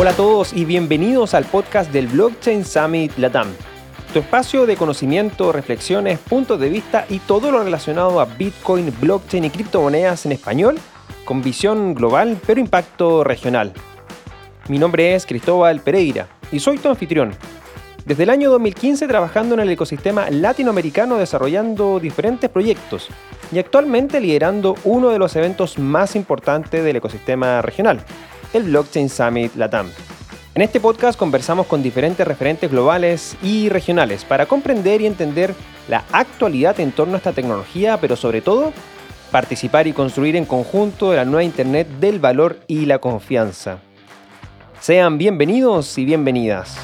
Hola a todos y bienvenidos al podcast del Blockchain Summit Latam. Tu espacio de conocimiento, reflexiones, puntos de vista y todo lo relacionado a Bitcoin, blockchain y criptomonedas en español, con visión global pero impacto regional. Mi nombre es Cristóbal Pereira y soy tu anfitrión. Desde el año 2015 trabajando en el ecosistema latinoamericano desarrollando diferentes proyectos y actualmente liderando uno de los eventos más importantes del ecosistema regional, el Blockchain Summit Latam. En este podcast conversamos con diferentes referentes globales y regionales para comprender y entender la actualidad en torno a esta tecnología, pero sobre todo participar y construir en conjunto la nueva Internet del valor y la confianza. Sean bienvenidos y bienvenidas.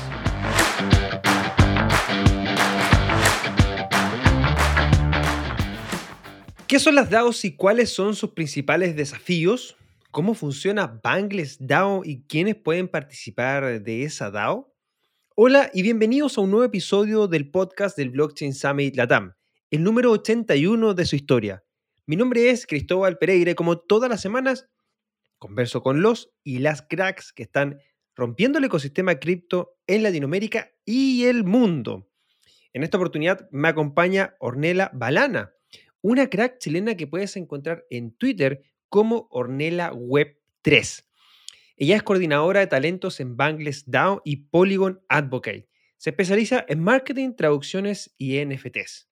¿Qué son las DAOs y cuáles son sus principales desafíos? ¿Cómo funciona Bangles DAO y quiénes pueden participar de esa DAO? Hola y bienvenidos a un nuevo episodio del podcast del Blockchain Summit Latam, el número 81 de su historia. Mi nombre es Cristóbal Pereira como todas las semanas converso con los y las cracks que están rompiendo el ecosistema cripto en Latinoamérica y el mundo. En esta oportunidad me acompaña Ornella Balana, una crack chilena que puedes encontrar en Twitter como Ornella Web 3. Ella es coordinadora de talentos en Bangles DAO y Polygon Advocate. Se especializa en marketing, traducciones y NFTs.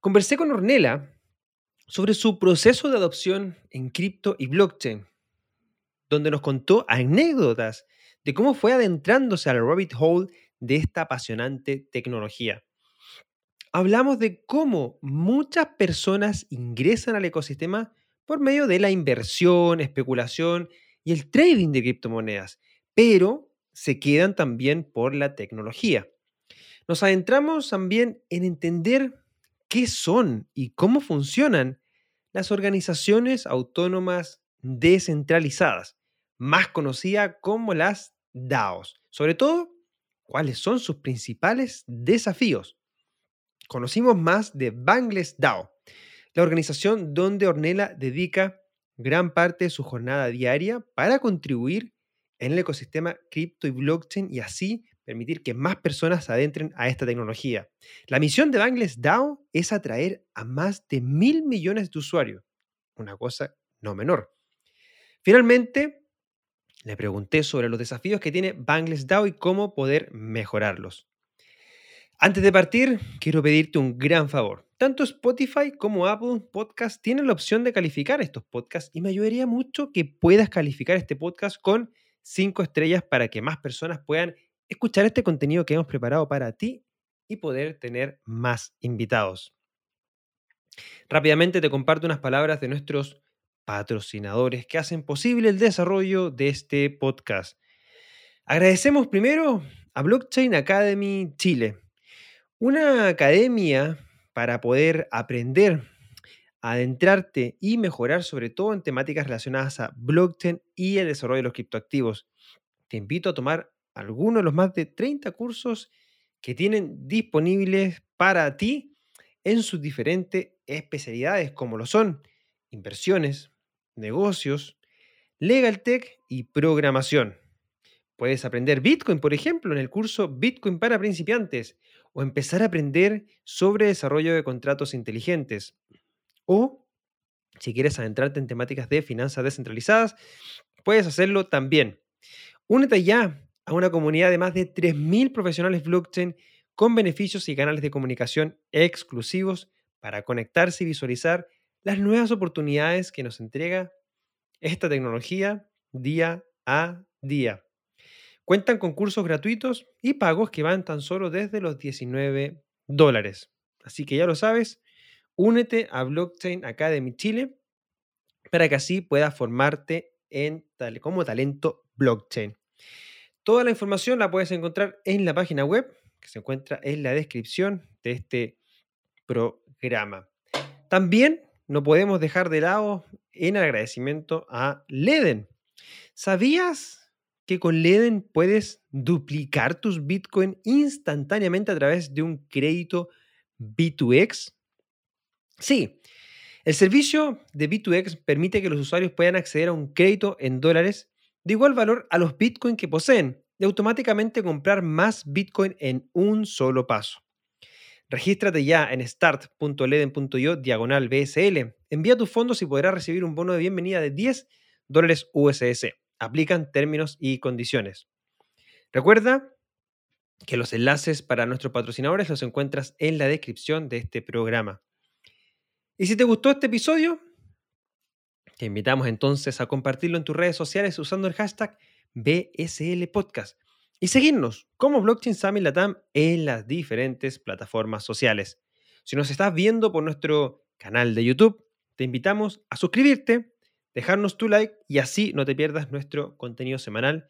Conversé con Ornella sobre su proceso de adopción en cripto y blockchain, donde nos contó anécdotas de cómo fue adentrándose al rabbit hole de esta apasionante tecnología. Hablamos de cómo muchas personas ingresan al ecosistema por medio de la inversión, especulación y el trading de criptomonedas, pero se quedan también por la tecnología. Nos adentramos también en entender qué son y cómo funcionan las organizaciones autónomas descentralizadas, más conocidas como las DAOs. Sobre todo, cuáles son sus principales desafíos. Conocimos más de Bangles DAO, la organización donde Ornella dedica gran parte de su jornada diaria para contribuir en el ecosistema cripto y blockchain y así permitir que más personas se adentren a esta tecnología. La misión de Bangles DAO es atraer a más de mil millones de usuarios, una cosa no menor. Finalmente, le pregunté sobre los desafíos que tiene Bangles DAO y cómo poder mejorarlos. Antes de partir, quiero pedirte un gran favor. Tanto Spotify como Apple Podcast tienen la opción de calificar estos podcasts y me ayudaría mucho que puedas calificar este podcast con 5 estrellas para que más personas puedan escuchar este contenido que hemos preparado para ti y poder tener más invitados. Rápidamente te comparto unas palabras de nuestros patrocinadores que hacen posible el desarrollo de este podcast. Agradecemos primero a Blockchain Academy Chile, una academia para poder aprender, adentrarte y mejorar sobre todo en temáticas relacionadas a blockchain y el desarrollo de los criptoactivos. Te invito a tomar algunos de los más de 30 cursos que tienen disponibles para ti en sus diferentes especialidades como lo son inversiones, negocios, legal tech y programación. Puedes aprender Bitcoin, por ejemplo, en el curso Bitcoin para principiantes o empezar a aprender sobre desarrollo de contratos inteligentes. O, si quieres adentrarte en temáticas de finanzas descentralizadas, puedes hacerlo también. Únete ya a una comunidad de más de 3.000 profesionales blockchain con beneficios y canales de comunicación exclusivos para conectarse y visualizar las nuevas oportunidades que nos entrega esta tecnología día a día. Cuentan con cursos gratuitos y pagos que van tan solo desde los 19 dólares. Así que ya lo sabes, únete a Blockchain Academy Chile para que así puedas formarte en, como talento blockchain. Toda la información la puedes encontrar en la página web que se encuentra en la descripción de este programa. También no podemos dejar de lado en agradecimiento a Leden. ¿Sabías que con Leden puedes duplicar tus Bitcoin instantáneamente a través de un crédito B2X? Sí, el servicio de B2X permite que los usuarios puedan acceder a un crédito en dólares de igual valor a los Bitcoin que poseen y automáticamente comprar más Bitcoin en un solo paso. Regístrate ya en start.leden.io diagonal BSL. Envía tus fondos y podrás recibir un bono de bienvenida de 10 dólares USS. Aplican términos y condiciones. Recuerda que los enlaces para nuestros patrocinadores los encuentras en la descripción de este programa. Y si te gustó este episodio, te invitamos entonces a compartirlo en tus redes sociales usando el hashtag BSL Podcast y seguirnos como Blockchain Summit Latam en las diferentes plataformas sociales. Si nos estás viendo por nuestro canal de YouTube, te invitamos a suscribirte, dejarnos tu like y así no te pierdas nuestro contenido semanal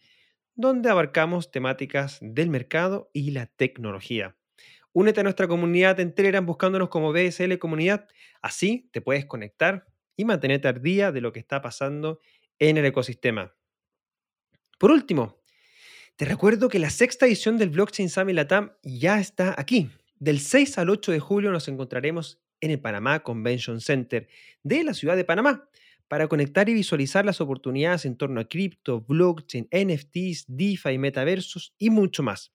donde abarcamos temáticas del mercado y la tecnología. Únete a nuestra comunidad en Telegram buscándonos como BSL Comunidad. Así te puedes conectar y mantenerte al día de lo que está pasando en el ecosistema. Por último, te recuerdo que la sexta edición del Blockchain Summit Latam ya está aquí. Del 6 al 8 de julio nos encontraremos en el Panamá Convention Center de la ciudad de Panamá para conectar y visualizar las oportunidades en torno a cripto, blockchain, NFTs, DeFi, metaversos y mucho más.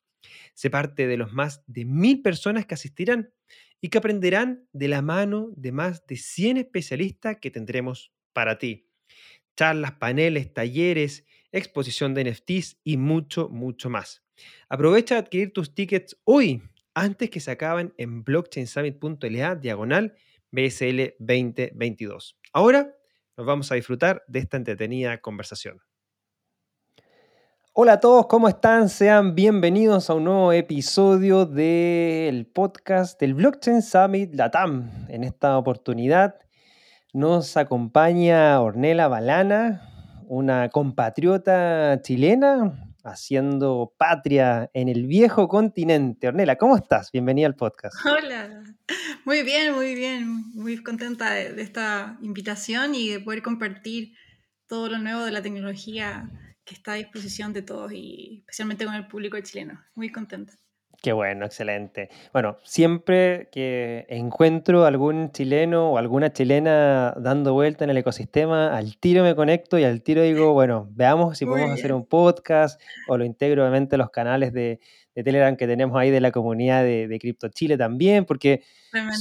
Se parte de los más de mil personas que asistirán y que aprenderán de la mano de más de 100 especialistas que tendremos para ti. Charlas, paneles, talleres, exposición de NFTs y mucho, mucho más. Aprovecha de adquirir tus tickets hoy, antes que se acaben en blockchainsummit.la diagonal BSL 2022. Ahora nos vamos a disfrutar de esta entretenida conversación. Hola a todos, ¿cómo están? Sean bienvenidos a un nuevo episodio del podcast del Blockchain Summit Latam. En esta oportunidad nos acompaña Ornella Balana, una compatriota chilena haciendo patria en el viejo continente. Ornella, ¿cómo estás? Bienvenida al podcast. Hola, muy bien, muy bien, muy contenta de, de esta invitación y de poder compartir todo lo nuevo de la tecnología que está a disposición de todos y especialmente con el público chileno. Muy contenta. Qué bueno, excelente. Bueno, siempre que encuentro algún chileno o alguna chilena dando vuelta en el ecosistema, al tiro me conecto y al tiro digo, bueno, veamos si podemos hacer un podcast o lo integro obviamente a los canales de, de Telegram que tenemos ahí de la comunidad de, de Crypto Chile también, porque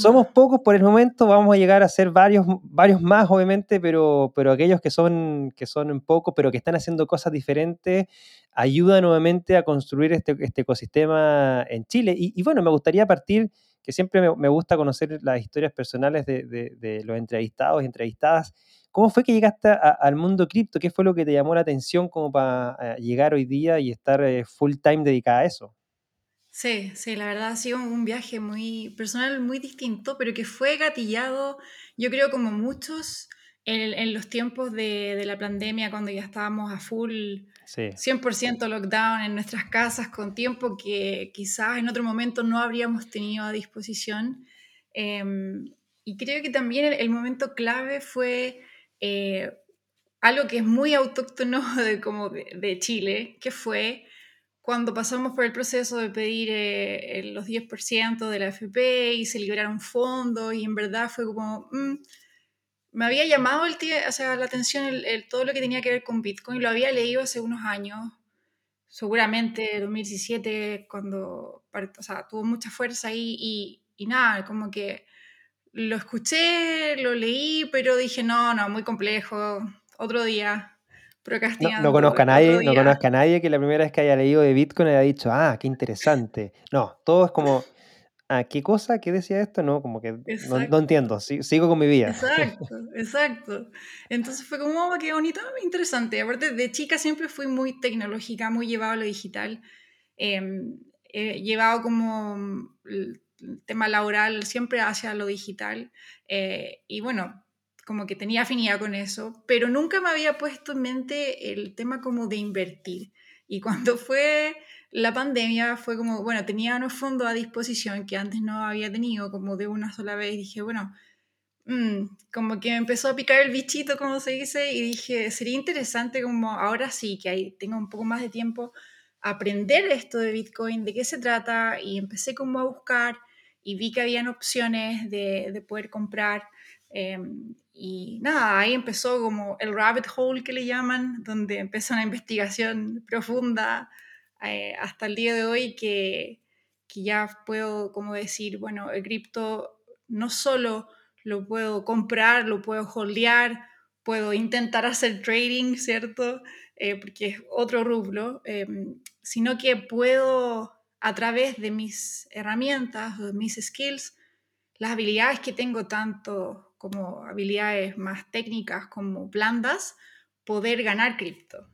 somos pocos por el momento, vamos a llegar a ser varios, varios más, obviamente, pero, pero aquellos que son, que son pocos, pero que están haciendo cosas diferentes, ayuda nuevamente a construir este, este ecosistema en Chile. Y, bueno, me gustaría partir, que siempre me, gusta conocer las historias personales de, de, los entrevistados y entrevistadas. ¿Cómo fue que llegaste al mundo cripto? ¿Qué fue lo que te llamó la atención como para eh, llegar hoy día y estar eh, full time dedicada a eso? Sí, sí, la verdad ha sido un viaje muy personal, muy distinto, pero que fue gatillado, yo creo, como muchos, en, los tiempos de, la pandemia, cuando ya estábamos a full, 100% lockdown en nuestras casas, con tiempo que quizás en otro momento no habríamos tenido a disposición. Em, y creo que también el, momento clave fue eh, algo que es muy autóctono de, como de Chile, que fue cuando pasamos por el proceso de pedir eh, los 10% de la FP y se liberaron fondos y en verdad fue como, mm, me había llamado el o sea, la atención el, todo lo que tenía que ver con Bitcoin, lo había leído hace unos años, seguramente 2017, cuando o sea, tuvo mucha fuerza ahí y, y nada, como que lo escuché, lo leí, pero dije, no, no, muy complejo, otro día. No, no conozco a nadie, no conozco a nadie que la primera vez que haya leído de Bitcoin haya dicho, ah, qué interesante. No, todo es como, ah, ¿qué cosa? ¿Qué decía esto? No, como que no, entiendo, sigo con mi vida. Exacto, exacto. Entonces fue como, oh, qué bonito, interesante. Aparte, de chica siempre fui muy tecnológica, muy llevado a lo digital. Em, llevado como el tema laboral siempre hacia lo digital. Eh, y bueno, como que tenía afinidad con eso, pero nunca me había puesto en mente el tema como de invertir. Y cuando fue la pandemia, fue como, bueno, tenía unos fondos a disposición que antes no había tenido como de una sola vez. dije, bueno, mm, como que me empezó a picar el bichito, como se dice, y dije, sería interesante como ahora sí, que ahí tengo un poco más de tiempo, aprender esto de Bitcoin, de qué se trata, y empecé como a buscar y vi que habían opciones de, de poder comprar. Em, y nada, ahí empezó como el rabbit hole que le llaman, donde empezó una investigación profunda eh, hasta el día de hoy que, que ya puedo como decir, bueno, el cripto no solo lo puedo comprar, lo puedo holdear, puedo intentar hacer trading, ¿cierto? Eh, porque es otro rublo, em, sino que puedo a través de mis herramientas, mis skills, las habilidades que tengo tanto como habilidades más técnicas como blandas, poder ganar cripto.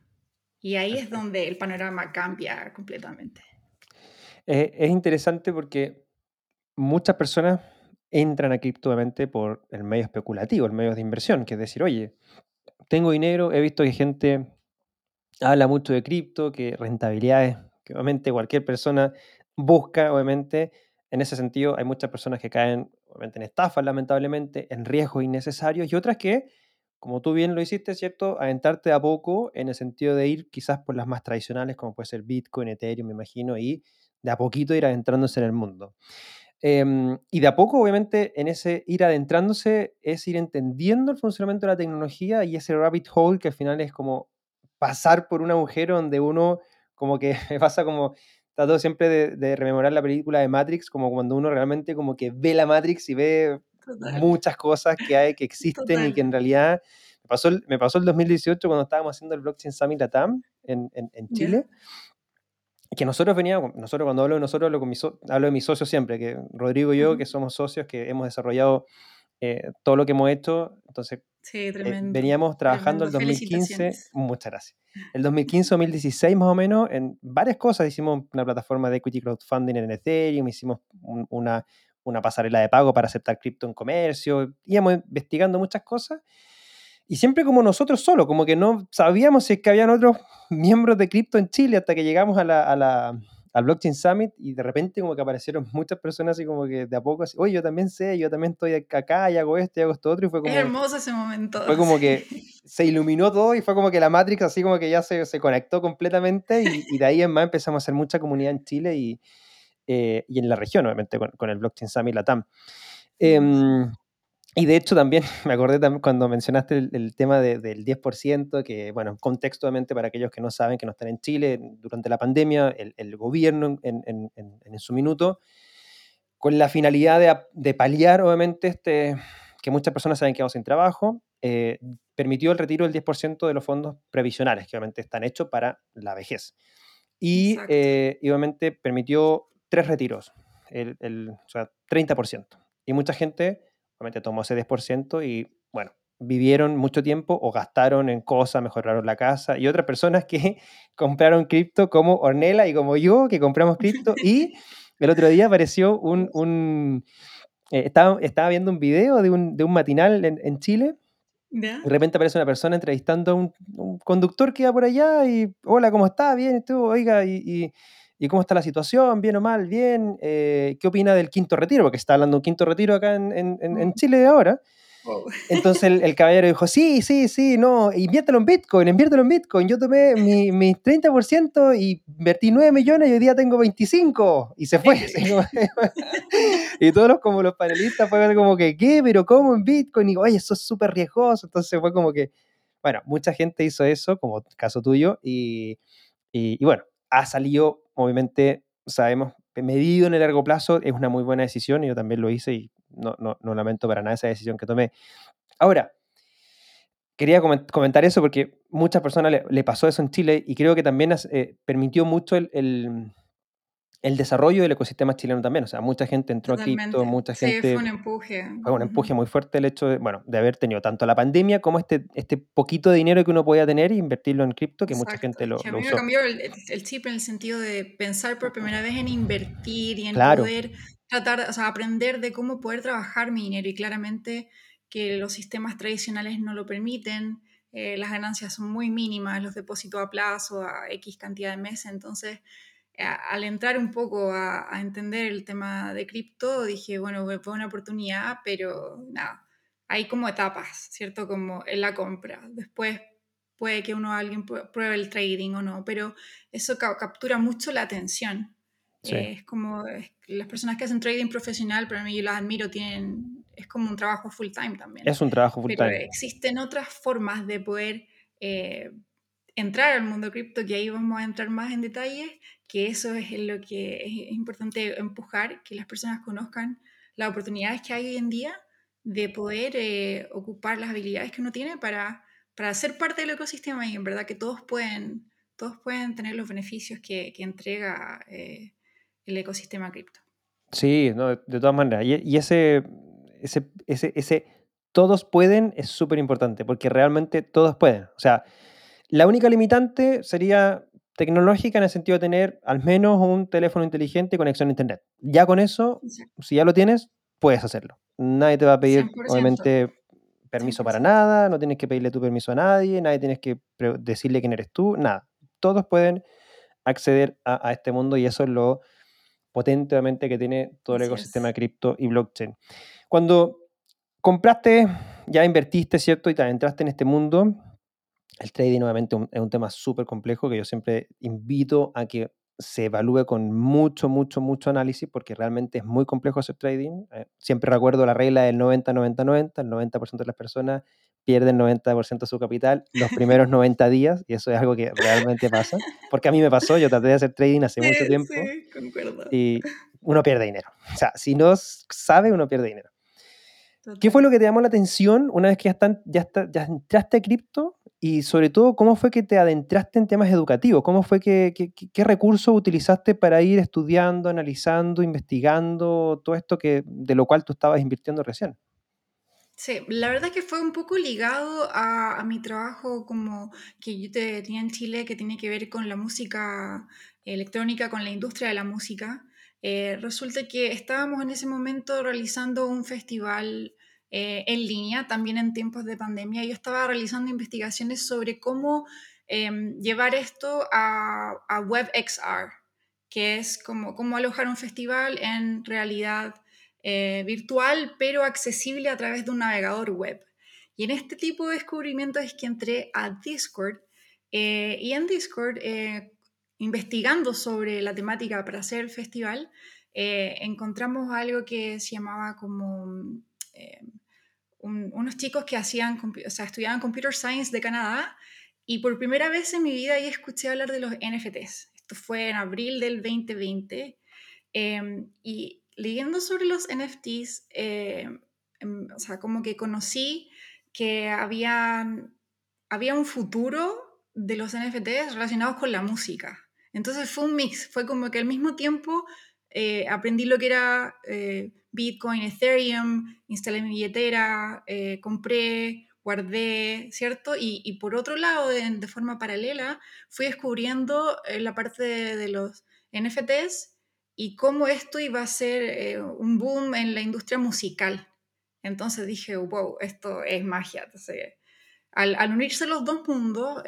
Y ahí es donde el panorama cambia completamente. Eh, es interesante porque muchas personas entran a cripto por el medio especulativo, el medio de inversión, que es decir, oye, tengo dinero, he visto que gente habla mucho de cripto, que rentabilidades, que obviamente cualquier persona busca, obviamente, en ese sentido hay muchas personas que caen, obviamente, en estafas, lamentablemente, en riesgos innecesarios, y otras que, como tú bien lo hiciste, ¿cierto?, aventarte a poco en el sentido de ir quizás por las más tradicionales, como puede ser Bitcoin, Ethereum, me imagino, y de a poquito ir adentrándose en el mundo. Em, y de a poco, obviamente, en ese ir adentrándose es ir entendiendo el funcionamiento de la tecnología y ese rabbit hole que al final es como pasar por un agujero donde uno como que pasa como trato siempre de, rememorar la película de Matrix como cuando uno realmente como que ve la Matrix y ve muchas cosas que hay que existen y que en realidad me pasó, el, me pasó el 2018 cuando estábamos haciendo el Blockchain Summit Latam en, en, en Chile que nosotros veníamos, nosotros cuando hablo de nosotros hablo, con hablo de mis socios siempre, que Rodrigo y yo, que somos socios, que hemos desarrollado eh, todo lo que hemos hecho, entonces eh, veníamos trabajando el 2015, muchas gracias, el 2015-2016 más o menos en varias cosas, hicimos una plataforma de equity crowdfunding en Ethereum, hicimos una, una pasarela de pago para aceptar cripto en comercio, íbamos investigando muchas cosas y siempre como nosotros solo, como que no sabíamos si es que habían otros miembros de cripto en Chile hasta que llegamos a la, a la, al Blockchain Summit y de repente como que aparecieron muchas personas así como que de a poco así, oye, yo también sé, yo también estoy acá y hago esto y hago esto otro y fue como... Es hermoso ese momento. Fue como que se iluminó todo y fue como que la Matrix así como que ya se, se conectó completamente y, y, de ahí en más empezamos a hacer mucha comunidad en Chile y, eh, y en la región, obviamente, con, con el Blockchain Summit Latam. Eh, y de hecho también me acordé también cuando mencionaste el, tema del 10%, que bueno, contextualmente para aquellos que no saben, que no están en Chile, durante la pandemia, el, gobierno en, en, en, su minuto, con la finalidad de, de, paliar obviamente este, que muchas personas se habían quedado sin trabajo, eh, permitió el retiro del 10% de los fondos previsionales, que obviamente están hechos para la vejez. Y, eh, y obviamente permitió tres retiros, el, el, o sea, 30%. Y mucha gente tomó ese 10% y bueno, vivieron mucho tiempo o gastaron en cosas, mejoraron la casa y otras personas que compraron cripto como Ornella y como yo que compramos cripto y el otro día apareció un... un eh, estaba, estaba, viendo un video de un, de un matinal en, en Chile de repente aparece una persona entrevistando a un, conductor que iba por allá y, hola, ¿cómo está? Bien, tú, oiga, y, ¿Y cómo está la situación? ¿Bien o mal? ¿Bien? Eh, ¿Qué opina del quinto retiro? Porque está hablando de un quinto retiro acá en, en, en Chile ahora. Entonces el, caballero dijo, sí, sí, sí, no, inviértelo en Bitcoin, inviértelo en Bitcoin. Yo tomé mi, mi 30% y invertí 9 millones y hoy día tengo 25. Y se fue. y todos los, como los panelistas fueron como que, ¿qué? ¿Pero cómo en Bitcoin? Y digo, oye, eso es súper riesgoso. Entonces fue como que, bueno, mucha gente hizo eso, como caso tuyo, y, y, y bueno, ha salido, obviamente, sabemos, medido en el largo plazo, es una muy buena decisión y yo también lo hice y no, no, no lamento para nada esa decisión que tomé. Ahora, quería comentar eso porque muchas personas le, pasó eso en Chile y creo que también eh, permitió mucho el, el desarrollo del ecosistema chileno también. O sea, mucha gente entró a cripto, mucha gente. Sí, fue un empuje. Fue un empuje muy fuerte el hecho de, bueno, de haber tenido tanto la pandemia como este, este poquito de dinero que uno podía tener e invertirlo en cripto, que mucha gente lo, que a mí me cambió el, el, chip en el sentido de pensar por primera vez en invertir y en poder tratar, o sea, aprender de cómo poder trabajar mi dinero. Y claramente que los sistemas tradicionales no lo permiten. Eh, las ganancias son muy mínimas, los depósitos a plazo, a X cantidad de meses. Entonces, al entrar un poco a, entender el tema de cripto, dije, bueno, fue una oportunidad, pero nada, hay como etapas, ¿cierto? Como en la compra. Después puede que uno alguien pruebe el trading o no, pero eso captura mucho la atención. es como las personas que hacen trading profesional, para mí yo las admiro, tienen, es como un trabajo full time también. Es un trabajo full Pero time. existen otras formas de poder eh, entrar al mundo cripto, que ahí vamos a entrar más en detalle, que eso es lo que es importante empujar, que las personas conozcan las oportunidades que hay hoy en día de poder eh, ocupar las habilidades que uno tiene para, para ser parte del ecosistema y en verdad que todos pueden, todos pueden tener los beneficios que, que entrega eh, el ecosistema cripto. Sí, no, de, todas maneras. Y, y ese, ese, ese, ese, todos pueden es súper importante porque realmente todos pueden. O sea, la única limitante sería tecnológica en el sentido de tener al menos un teléfono inteligente y conexión a Internet. Ya con eso, sí. si ya lo tienes, puedes hacerlo. Nadie te va a pedir, 100%. obviamente, permiso 100%. para nada, no tienes que pedirle tu permiso a nadie, nadie tienes que decirle quién eres tú, nada. Todos pueden acceder a, a este mundo y eso es lo potentemente que tiene todo el Así ecosistema es. cripto y blockchain. Cuando compraste, ya invertiste, ¿cierto? Y te entraste en este mundo, el trading obviamente es un tema súper complejo que yo siempre invito a que se evalúe con mucho, mucho, mucho análisis porque realmente es muy complejo hacer trading. Eh, siempre recuerdo la regla del 90-90-90, el 90% de las personas pierden 90% de su capital los primeros 90 días y eso es algo que realmente pasa, porque a mí me pasó, yo traté de hacer trading hace sí, mucho tiempo sí, y uno pierde dinero. O sea, si no sabe, uno pierde dinero. Total. ¿Qué fue lo que te llamó la atención una vez que ya, están, ya, está, ya entraste a cripto y sobre todo, ¿cómo fue que te adentraste en temas educativos? ¿Cómo fue que, qué recursos utilizaste para ir estudiando, analizando, investigando todo esto que, de lo cual tú estabas invirtiendo recién? Sí, la verdad es que fue un poco ligado a, mi trabajo como que yo te, tenía en Chile, que tiene que ver con la música electrónica, con la industria de la música. Eh, resulta que estábamos en ese momento realizando un festival eh, en línea, también en tiempos de pandemia. Yo estaba realizando investigaciones sobre cómo eh, llevar esto a, WebXR, que es como cómo alojar un festival en realidad eh, virtual, pero accesible a través de un navegador web. Y en este tipo de descubrimiento es que entré a Discord eh, y en Discord, eh, investigando sobre la temática para hacer el festival, eh, encontramos algo que se llamaba como un, unos chicos que hacían, o sea, estudiaban Computer Science de Canadá y por primera vez en mi vida ahí escuché hablar de los NFTs. Esto fue en abril del 2020 em, y leyendo sobre los NFTs, eh, o sea, como que conocí que había, había un futuro de los NFTs relacionados con la música. Entonces fue un mix, fue como que al mismo tiempo eh, aprendí lo que era eh, Bitcoin, Ethereum, instalé mi billetera, eh, compré, guardé, ¿cierto? Y, por otro lado, de, forma paralela, fui descubriendo eh, la parte de, los NFTs y cómo esto iba a ser eh, un boom en la industria musical. Entonces dije, wow, esto es magia. Al, unirse los dos mundos,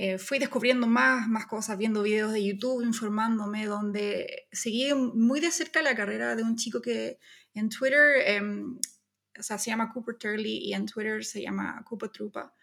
eh, fui descubriendo más, más cosas, viendo videos de YouTube, informándome, donde seguí muy de cerca la carrera de un chico que en Twitter, eh, o sea, se llama Cooper Turley y en Twitter se llama Koopa Trupa.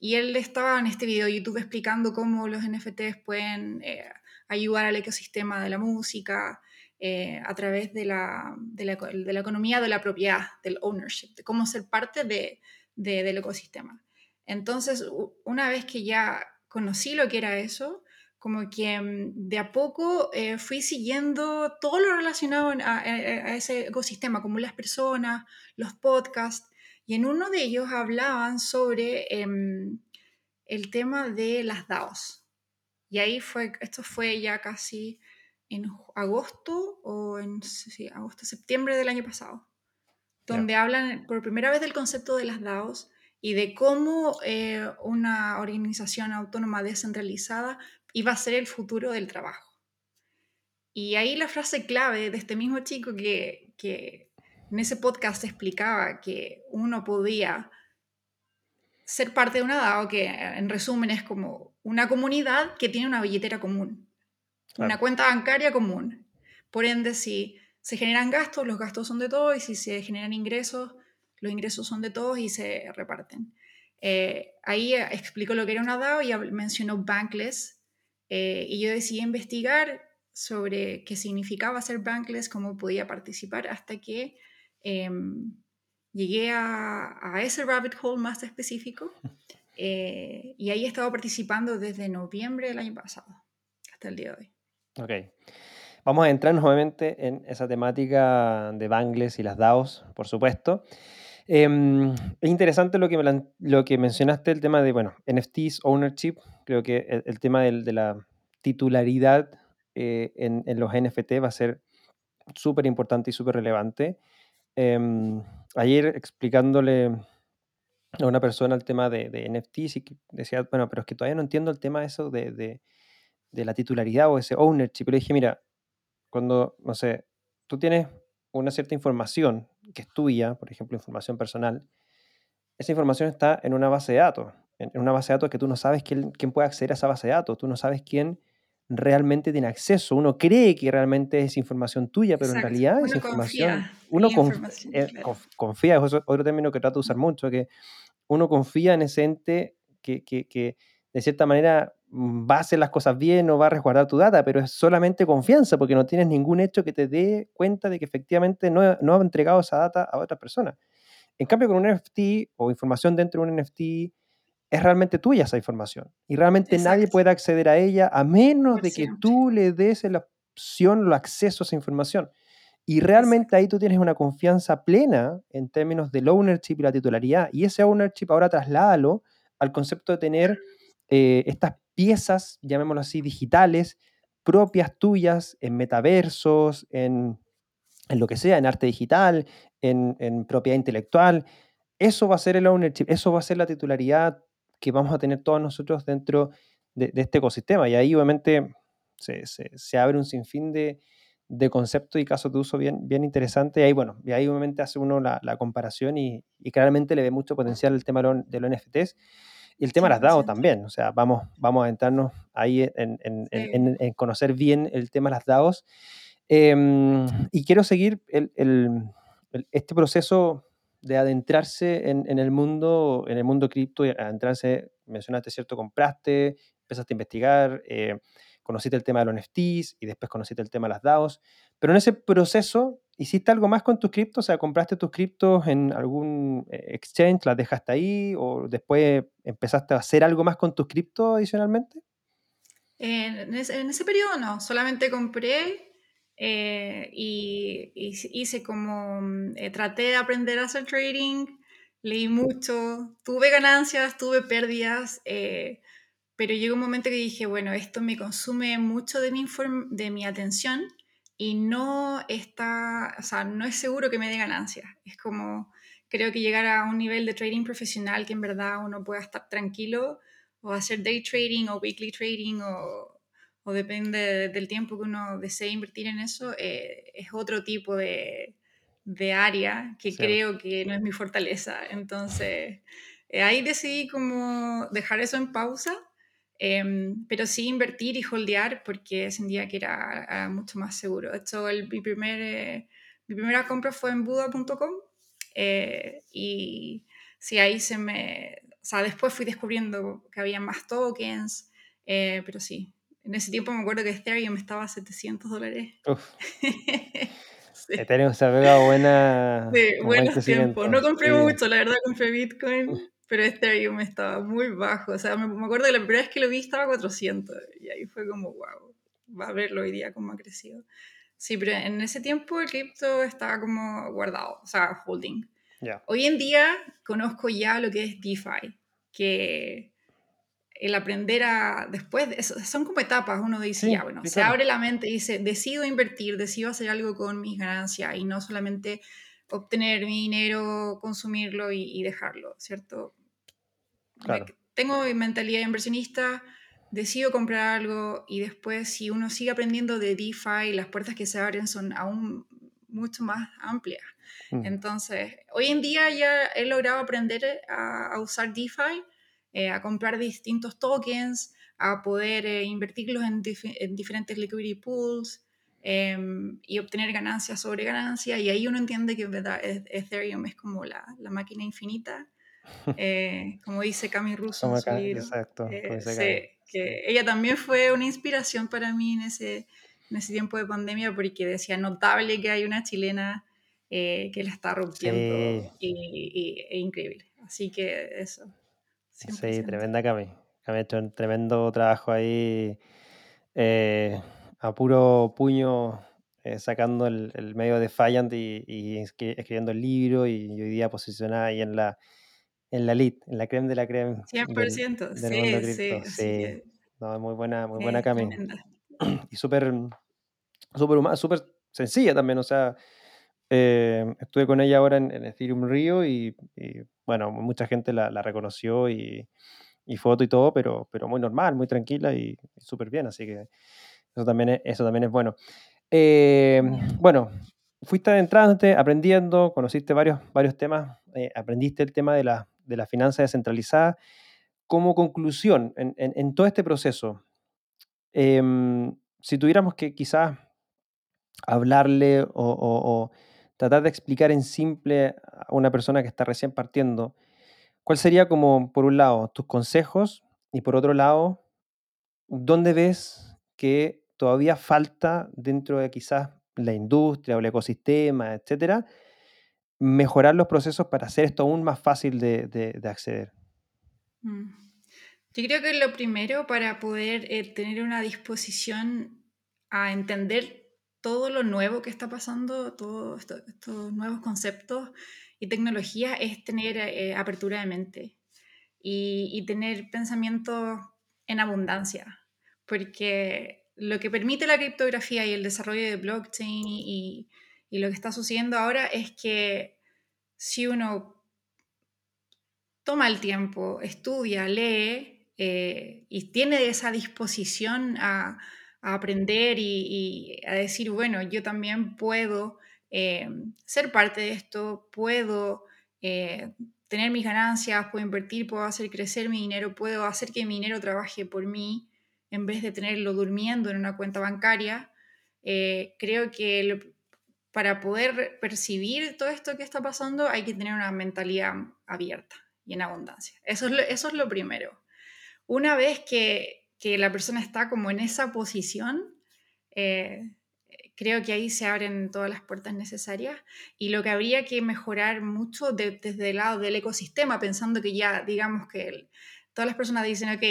Y él estaba en este video de YouTube explicando cómo los NFTs pueden eh, ayudar al ecosistema de la música eh, a través de la, de, la, de la, economía de la propiedad, del ownership, de cómo ser parte de, de, del ecosistema. Entonces, una vez que ya conocí lo que era eso, como que mm, de a poco eh, fui siguiendo todo lo relacionado a, a, a, ese ecosistema, como las personas, los podcasts, y en uno de ellos hablaban sobre eh, el tema de las DAOs. Y ahí fue, esto fue ya casi en agosto o en sí, agosto, septiembre del año pasado, donde yeah. hablan por primera vez del concepto de las DAOs y de cómo eh, una organización autónoma descentralizada iba a ser el futuro del trabajo. Y ahí la frase clave de este mismo chico que, que en ese podcast explicaba que uno podía ser parte de una DAO, que en resumen es como una comunidad que tiene una billetera común, claro. una cuenta bancaria común. Por ende, si se generan gastos, los gastos son de todos, y si se generan ingresos, los ingresos son de todos y se reparten. Eh, ahí explicó lo que era una DAO y mencionó Bankless, eh, y yo decidí investigar sobre qué significaba ser bankless, cómo podía participar, hasta que em, llegué a, ese rabbit hole más específico. Eh, y ahí he estado participando desde noviembre del año pasado hasta el día de hoy. Ok. Vamos a entrar nuevamente en esa temática de Bangles y las DAOs, por supuesto. Em, es interesante lo que, lo que mencionaste, el tema de, bueno, NFTs, ownership. Creo que el, tema de la titularidad eh, en, los NFT va a ser súper importante y súper relevante. Em, ayer explicándole a una persona el tema de, de, NFTs y decía, bueno, pero es que todavía no entiendo el tema de eso de, de, de la titularidad o ese ownership. Pero dije, mira, cuando, no sé, tú tienes una cierta información que es tuya, por ejemplo, información personal, esa información está en una base de datos, en una base de datos que tú no sabes quién, quién puede acceder a esa base de datos, tú no sabes quién realmente tiene acceso. Uno cree que realmente es información tuya, pero en realidad es información. uno eh, confía, es otro término que trato de usar mucho, que uno confía en ese ente que, que, que de cierta manera va a hacer las cosas bien o va a resguardar tu data, pero es solamente confianza porque no tienes ningún hecho que te dé cuenta de que efectivamente no, no ha entregado esa data a otra persona. En cambio, con un NFT o información dentro de un NFT, es realmente tuya esa información y realmente nadie puede acceder a ella a menos de que tú le des la opción, el acceso a esa información. Y realmente ahí tú tienes una confianza plena en términos del ownership y la titularidad. Y ese ownership ahora trasládalo al concepto de tener eh, estas piezas, llamémoslo así, digitales, propias tuyas en metaversos, en, lo que sea, en arte digital, en, propiedad intelectual. Eso va a ser el ownership, eso va a ser la titularidad que vamos a tener todos nosotros dentro de, este ecosistema. Y ahí obviamente se, abre un sinfín de, conceptos y casos de uso bien, bien interesantes. Y ahí, bueno, y ahí obviamente hace uno la, comparación y, claramente le ve mucho potencial el tema de los NFTs. Y el tema de las DAO también, o sea, vamos, vamos a entrarnos ahí en, conocer bien el tema de las DAOs. Em, y quiero seguir este proceso de adentrarse en, el mundo, en el mundo cripto, y adentrarse, mencionaste, ¿cierto? Compraste, empezaste a investigar, eh, conociste el tema de los NFTs y después conociste el tema de las DAOs. Pero en ese proceso, ¿hiciste algo más con tus criptos? O sea, ¿compraste tus criptos en algún eh, exchange, las dejaste ahí o después empezaste a hacer algo más con tus criptos adicionalmente? En ese, periodo no, solamente compré eh, y, hice como, mm, eh, traté de aprender a hacer trading, leí mucho, tuve ganancias, tuve pérdidas, pero llegó un momento que dije, bueno, esto me consume mucho de mi, de mi atención y no está, o sea, no es seguro que me dé ganancias. Es como, creo que llegar a un nivel de trading profesional que en verdad uno pueda estar tranquilo o hacer day trading o weekly trading o, o depende del tiempo que uno desee invertir en eso, eh, es otro tipo de, de área que creo que no es mi fortaleza. Entonces, eh, ahí decidí como dejar eso en pausa Em, pero sí invertir y holdear porque sentía que era, mucho más seguro. De hecho, mi, primer, eh, mi primera compra fue en Buda.com eh, y sí, ahí se me... O sea, después fui descubriendo que había más tokens, eh, pero sí, en ese tiempo me acuerdo que Ethereum estaba a 700 dólares. Ethereum se buena... Sí, buenos tiempos. No compré mucho, la verdad, compré Bitcoin pero Ethereum estaba muy bajo. O sea, me, acuerdo que la primera vez que lo vi estaba a 400 y ahí fue como, wow, va a verlo hoy día cómo ha crecido. Sí, pero en ese tiempo el cripto estaba como guardado, o sea, holding. Hoy en día conozco ya lo que es DeFi, que el aprender a, después, son como etapas, uno dice, ya, bueno, se abre la mente y dice, decido invertir, decido hacer algo con mis ganancias y no solamente obtener mi dinero, consumirlo y, dejarlo, ¿cierto? Tengo mentalidad inversionista, decido comprar algo y después si uno sigue aprendiendo de DeFi, las puertas que se abren son aún mucho más amplias. Mm. Entonces, hoy en día ya he logrado aprender a, usar DeFi, eh, a comprar distintos tokens, a poder eh, invertirlos en, en, diferentes liquidity pools, Em, y obtener ganancias sobre ganancias. Y ahí uno entiende que ¿verdad? Ethereum es como la, la máquina infinita, eh, como dice Cami Russo en Exacto. Eh, que ella también fue una inspiración para mí en ese, en ese tiempo de pandemia porque decía notable que hay una chilena eh, que la está rompiendo y, e increíble. Así que eso. Sí, tremenda Cami. Cami ha hecho un tremendo trabajo ahí eh, a puro puño eh, sacando el, medio de Defiant y, escribiendo el libro y hoy día posicionada ahí en la, en la lead, en la creme de la creme. 100%, sí, sí, sí. muy buena, muy buena Cami. Y súper, súper súper sencilla también, o sea, eh, estuve con ella ahora en, Ethereum Rio y, bueno, mucha gente la, reconoció y, foto y todo, pero, pero muy normal, muy tranquila y, súper bien, así que eso también es, eso también es bueno. Eh, bueno, fuiste adentrándote, aprendiendo, conociste varios, varios temas, eh, aprendiste el tema de la, de la finanza descentralizada. Como conclusión, en, todo este proceso, em, si tuviéramos que quizás hablarle o, tratar de explicar en simple a una persona que está recién partiendo, ¿cuál sería como, por un lado, tus consejos y por otro lado, dónde ves que todavía falta dentro de quizás la industria o el ecosistema, etcétera, mejorar los procesos para hacer esto aún más fácil de, acceder? Mm. Yo creo que lo primero para poder eh, tener una disposición a entender todo lo nuevo que está pasando, todos estos nuevos conceptos y tecnologías, es tener eh, apertura de mente y, y tener pensamiento en abundancia, porque lo que permite la criptografía y el desarrollo de blockchain y, lo que está sucediendo ahora es que si uno toma el tiempo, estudia, lee eh, y tiene esa disposición a, aprender y, a decir, bueno, yo también puedo eh, ser parte de esto, puedo eh, tener mis ganancias, puedo invertir, puedo hacer crecer mi dinero, puedo hacer que mi dinero trabaje por mí en vez de tenerlo durmiendo en una cuenta bancaria, creo que para poder percibir todo esto que está pasando hay que tener una mentalidad abierta y en abundancia. Eso es lo, primero. Una vez que, que, la persona está como en esa posición, eh, creo que ahí se abren todas las puertas necesarias y lo que habría que mejorar mucho desde el lado del ecosistema, pensando que ya, digamos que todas las personas dicen, ok,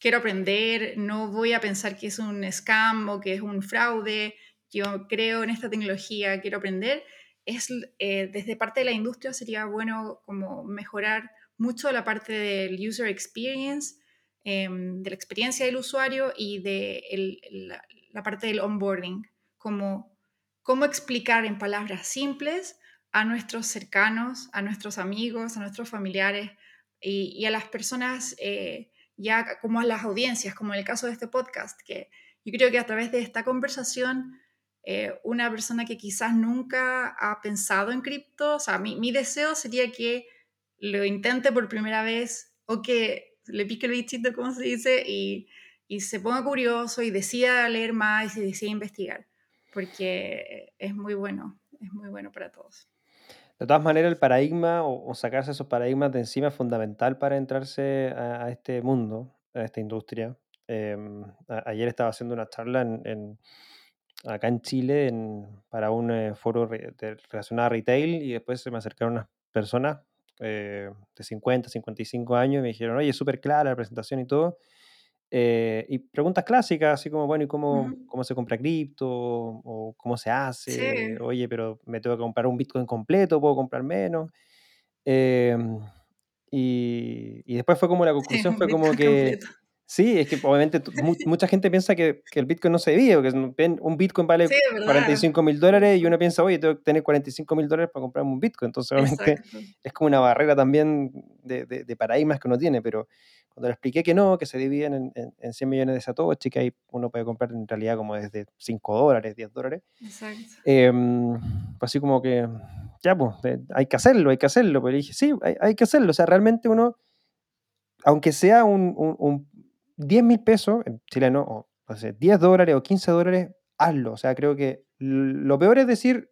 quiero aprender, no voy a pensar que es un scam o que es un fraude, yo creo en esta tecnología, quiero aprender, es eh, desde parte de la industria sería bueno como mejorar mucho la parte del user experience, em, de la experiencia del usuario y de la, la, parte del onboarding, como cómo explicar en palabras simples a nuestros cercanos, a nuestros amigos, a nuestros familiares y, y a las personas eh, ya como a las audiencias, como en el caso de este podcast, que yo creo que a través de esta conversación, eh, una persona que quizás nunca ha pensado en cripto, o sea, mi, mi, deseo sería que lo intente por primera vez o que le pique el bichito, como se dice, y, y se ponga curioso y decida leer más y decida investigar, porque es muy bueno, es muy bueno para todos. De todas maneras, el paradigma o, sacarse esos paradigmas de encima es fundamental para entrarse a, este mundo, a esta industria. Em, ayer estaba haciendo una charla en, acá en Chile para un eh, foro relacionado a retail y después se me acercaron unas personas eh, de 50, 55 años y me dijeron, oye, súper clara la presentación y todo. Eh, y preguntas clásicas, así como, bueno, ¿y cómo, cómo se compra cripto? ¿O cómo se hace? Oye, pero me tengo que comprar un Bitcoin completo, ¿puedo comprar menos? Em, y, y, después fue como la conclusión, fue como que... Sí, es que obviamente mucha gente piensa que, que, el Bitcoin no se debía, porque un Bitcoin vale 45 mil dólares y uno piensa, oye, tengo que tener 45 mil dólares para comprarme un Bitcoin. Entonces, obviamente, es como una barrera también de, de, de paradigmas que uno tiene, pero cuando le expliqué que no, que se dividen en, en, 100 millones de satoshi, que ahí uno puede comprar en realidad como desde 5 dólares, 10 dólares. Exacto. Em, pues así como que, ya, pues, hay que hacerlo, hay que hacerlo. Pero dije, sí, hay, hay, que hacerlo. O sea, realmente uno, aunque sea un, un, un 10 mil pesos en chileno, o, o sea, 10 dólares o 15 dólares, hazlo. O sea, creo que lo peor es decir,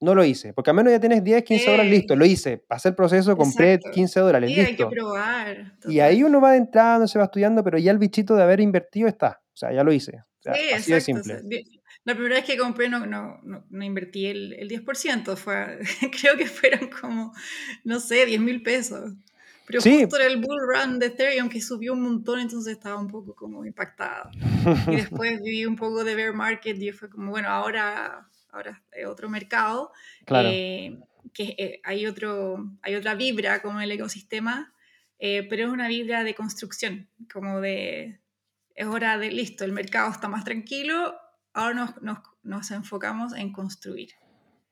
no lo hice, porque al menos ya tienes 10, 15 dólares listo, lo hice, pasé el proceso, compré 15 dólares, sí, listo. hay que probar. Y ahí uno va entrando, se va estudiando, pero ya el bichito de haber invertido está, o sea, ya lo hice. O sea, sí, así de simple. La primera vez que compré no, no, no, invertí el, el 10%, fue, creo que fueron como, no sé, 10 mil pesos. Pero justo era el bull run de Ethereum que subió un montón, entonces estaba un poco como impactada. Y después viví un poco de bear market y fue como, bueno, ahora, ahora es otro mercado. Claro. Eh, que eh, hay, otro, hay otra vibra como el ecosistema, eh, pero es una vibra de construcción, como de, es hora de, listo, el mercado está más tranquilo, ahora nos, nos, nos enfocamos en construir.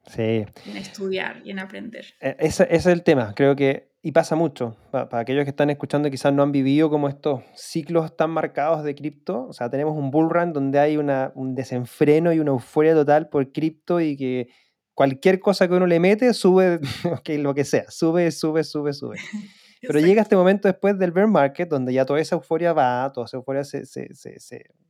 Sí. En estudiar y en aprender. E, ese, ese es el tema, creo que, y pasa mucho, para, aquellos que están escuchando y quizás no han vivido como estos ciclos tan marcados de cripto, o sea, tenemos un bull run donde hay una, un desenfreno y una euforia total por cripto y que cualquier cosa que uno le mete sube, okay, lo que sea, sube, sube, sube, sube. Pero llega este momento después del bear market donde ya toda esa euforia va, toda esa euforia se, se, se,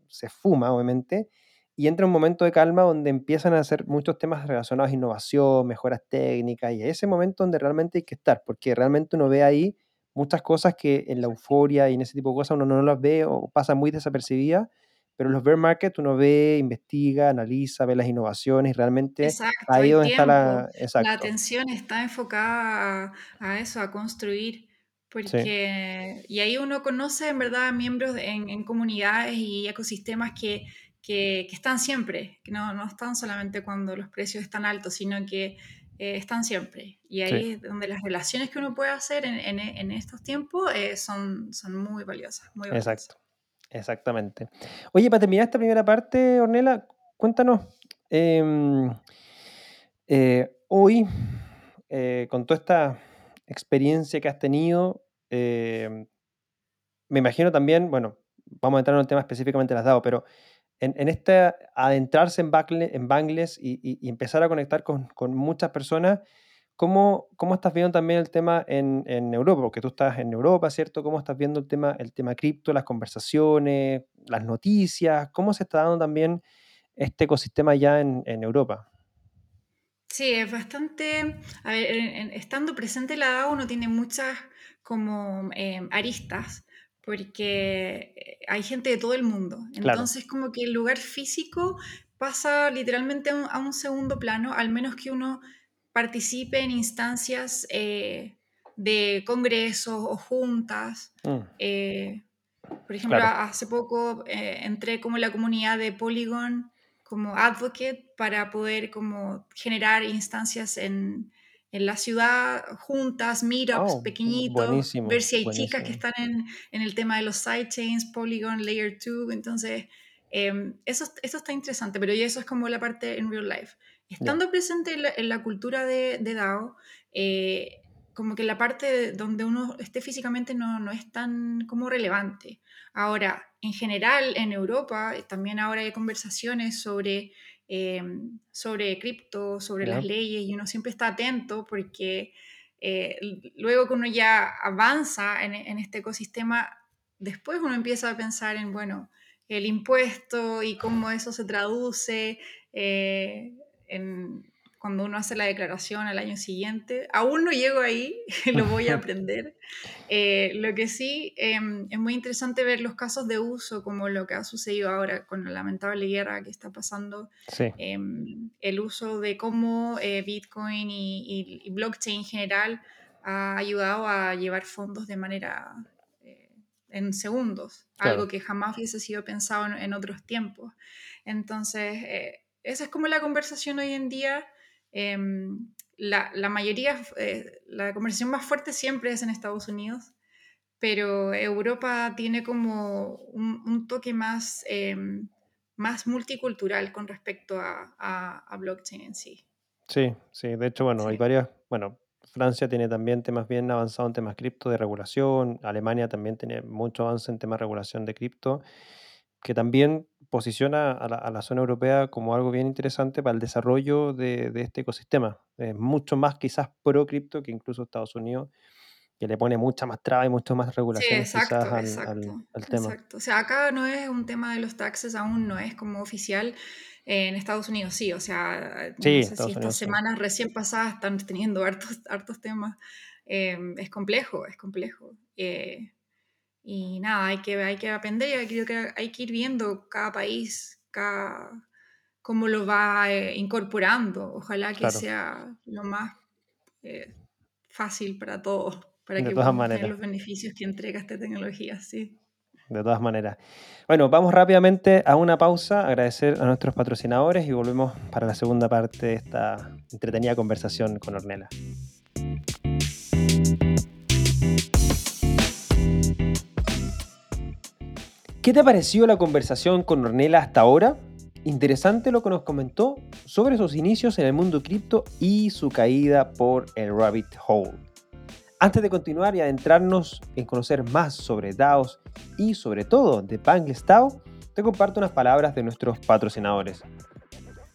se fuma, obviamente, y entra un momento de calma donde empiezan a hacer muchos temas relacionados a innovación, mejoras técnicas, y es ese momento donde realmente hay que estar, porque realmente uno ve ahí muchas cosas que en la euforia y en ese tipo de cosas uno no las ve o pasa muy desapercibidas, pero en los bear markets uno ve, investiga, analiza, ve las innovaciones realmente ahí donde está la... La atención está enfocada a, eso, a construir. Porque, y ahí uno conoce en verdad miembros en, en comunidades y ecosistemas que, que, están siempre, que no, no, están solamente cuando los precios están altos, sino que eh, están siempre. Y ahí es donde las relaciones que uno puede hacer en, en, en estos tiempos eh, son, son muy valiosas, muy valiosas. Exacto. Exactamente. Oye, para terminar esta primera parte, Ornella, cuéntanos, em, eh, hoy, con toda esta experiencia que has tenido, me imagino también, bueno, vamos a entrar en el tema específicamente las DAO, pero en, este adentrarse en, Bangles y, empezar a conectar con, muchas personas, ¿Cómo, ¿Cómo, estás viendo también el tema en, Europa? Porque tú estás en Europa, ¿cierto? ¿Cómo estás viendo el tema, el tema cripto, las conversaciones, las noticias? ¿Cómo se está dando también este ecosistema ya en, Europa? Sí, es bastante, a ver, estando presente la DAO uno tiene muchas como em, aristas, porque eh, hay gente de todo el mundo. Entonces como que el lugar físico pasa literalmente a un segundo plano, al menos que uno participe en instancias eh, de congresos o juntas. Mm. Eh, por ejemplo, hace poco eh, entré como en la comunidad de Polygon como advocate para poder como generar instancias en, en la ciudad, juntas, meetups oh, pequeñitos, ver si hay chicas que están en, en, el tema de los sidechains, Polygon, Layer 2, entonces em, eso, eso está interesante, pero ya eso es como la parte en real life. Estando presente en la, cultura de, DAO, eh, como que la parte donde uno esté físicamente no, no, es tan como relevante. Ahora, en general, en Europa, eh, también ahora hay conversaciones sobre, em, sobre cripto, sobre las leyes, y uno siempre está atento porque eh, luego que uno ya avanza en, en, este ecosistema, después uno empieza a pensar en, bueno, el impuesto y cómo eso se traduce cuando uno hace la declaración al año siguiente. Aún no llego ahí, lo voy a aprender. Eh, lo que sí em, es muy interesante ver los casos de uso, como lo que ha sucedido ahora con la lamentable guerra que está pasando, em, el uso de cómo eh, Bitcoin y, blockchain en general ha ayudado a llevar fondos de manera eh, en segundos, algo que jamás hubiese sido pensado en, en otros tiempos. Entonces, esa es como la conversación hoy en día. Em, la, la, mayoría, eh, la conversación más fuerte siempre es en Estados Unidos, pero Europa tiene como un, toque más, em, más multicultural con respecto a, a, blockchain en sí. Sí, sí, de hecho, bueno, hay varias, bueno, Francia tiene también temas bien avanzados en temas cripto de regulación, Alemania también tiene mucho avance en temas de regulación de cripto, que también posiciona a la, zona europea como algo bien interesante para el desarrollo de, este ecosistema. Es mucho más quizás pro cripto que incluso Estados Unidos, que le pone mucha más traba y mucho más regulaciones quizás al, tema. Exacto. O sea, acá no es un tema de los taxes, aún no es como oficial. En Estados Unidos sí, o sea, no sé si estas semanas recién pasadas están teniendo hartos, hartos temas. Eh, es complejo, es complejo. Eh, y nada, hay que, hay que aprender y creo que hay que ir viendo cada país, cada, cómo lo va eh, incorporando. Ojalá que sea lo más eh, fácil para todos, para que podamos tener los beneficios que entrega esta tecnología, sí. De todas maneras. Bueno, vamos rápidamente a una pausa, agradecer a nuestros patrocinadores y volvemos para la segunda parte de esta entretenida conversación con Ornella. ¿Qué te pareció la conversación con Ornella hasta ahora? Interesante lo que nos comentó sobre sus inicios en el mundo cripto y su caída por el rabbit hole. Antes de continuar y adentrarnos en conocer más sobre DAOs y sobre todo de Bankless DAO, te comparto unas palabras de nuestros patrocinadores.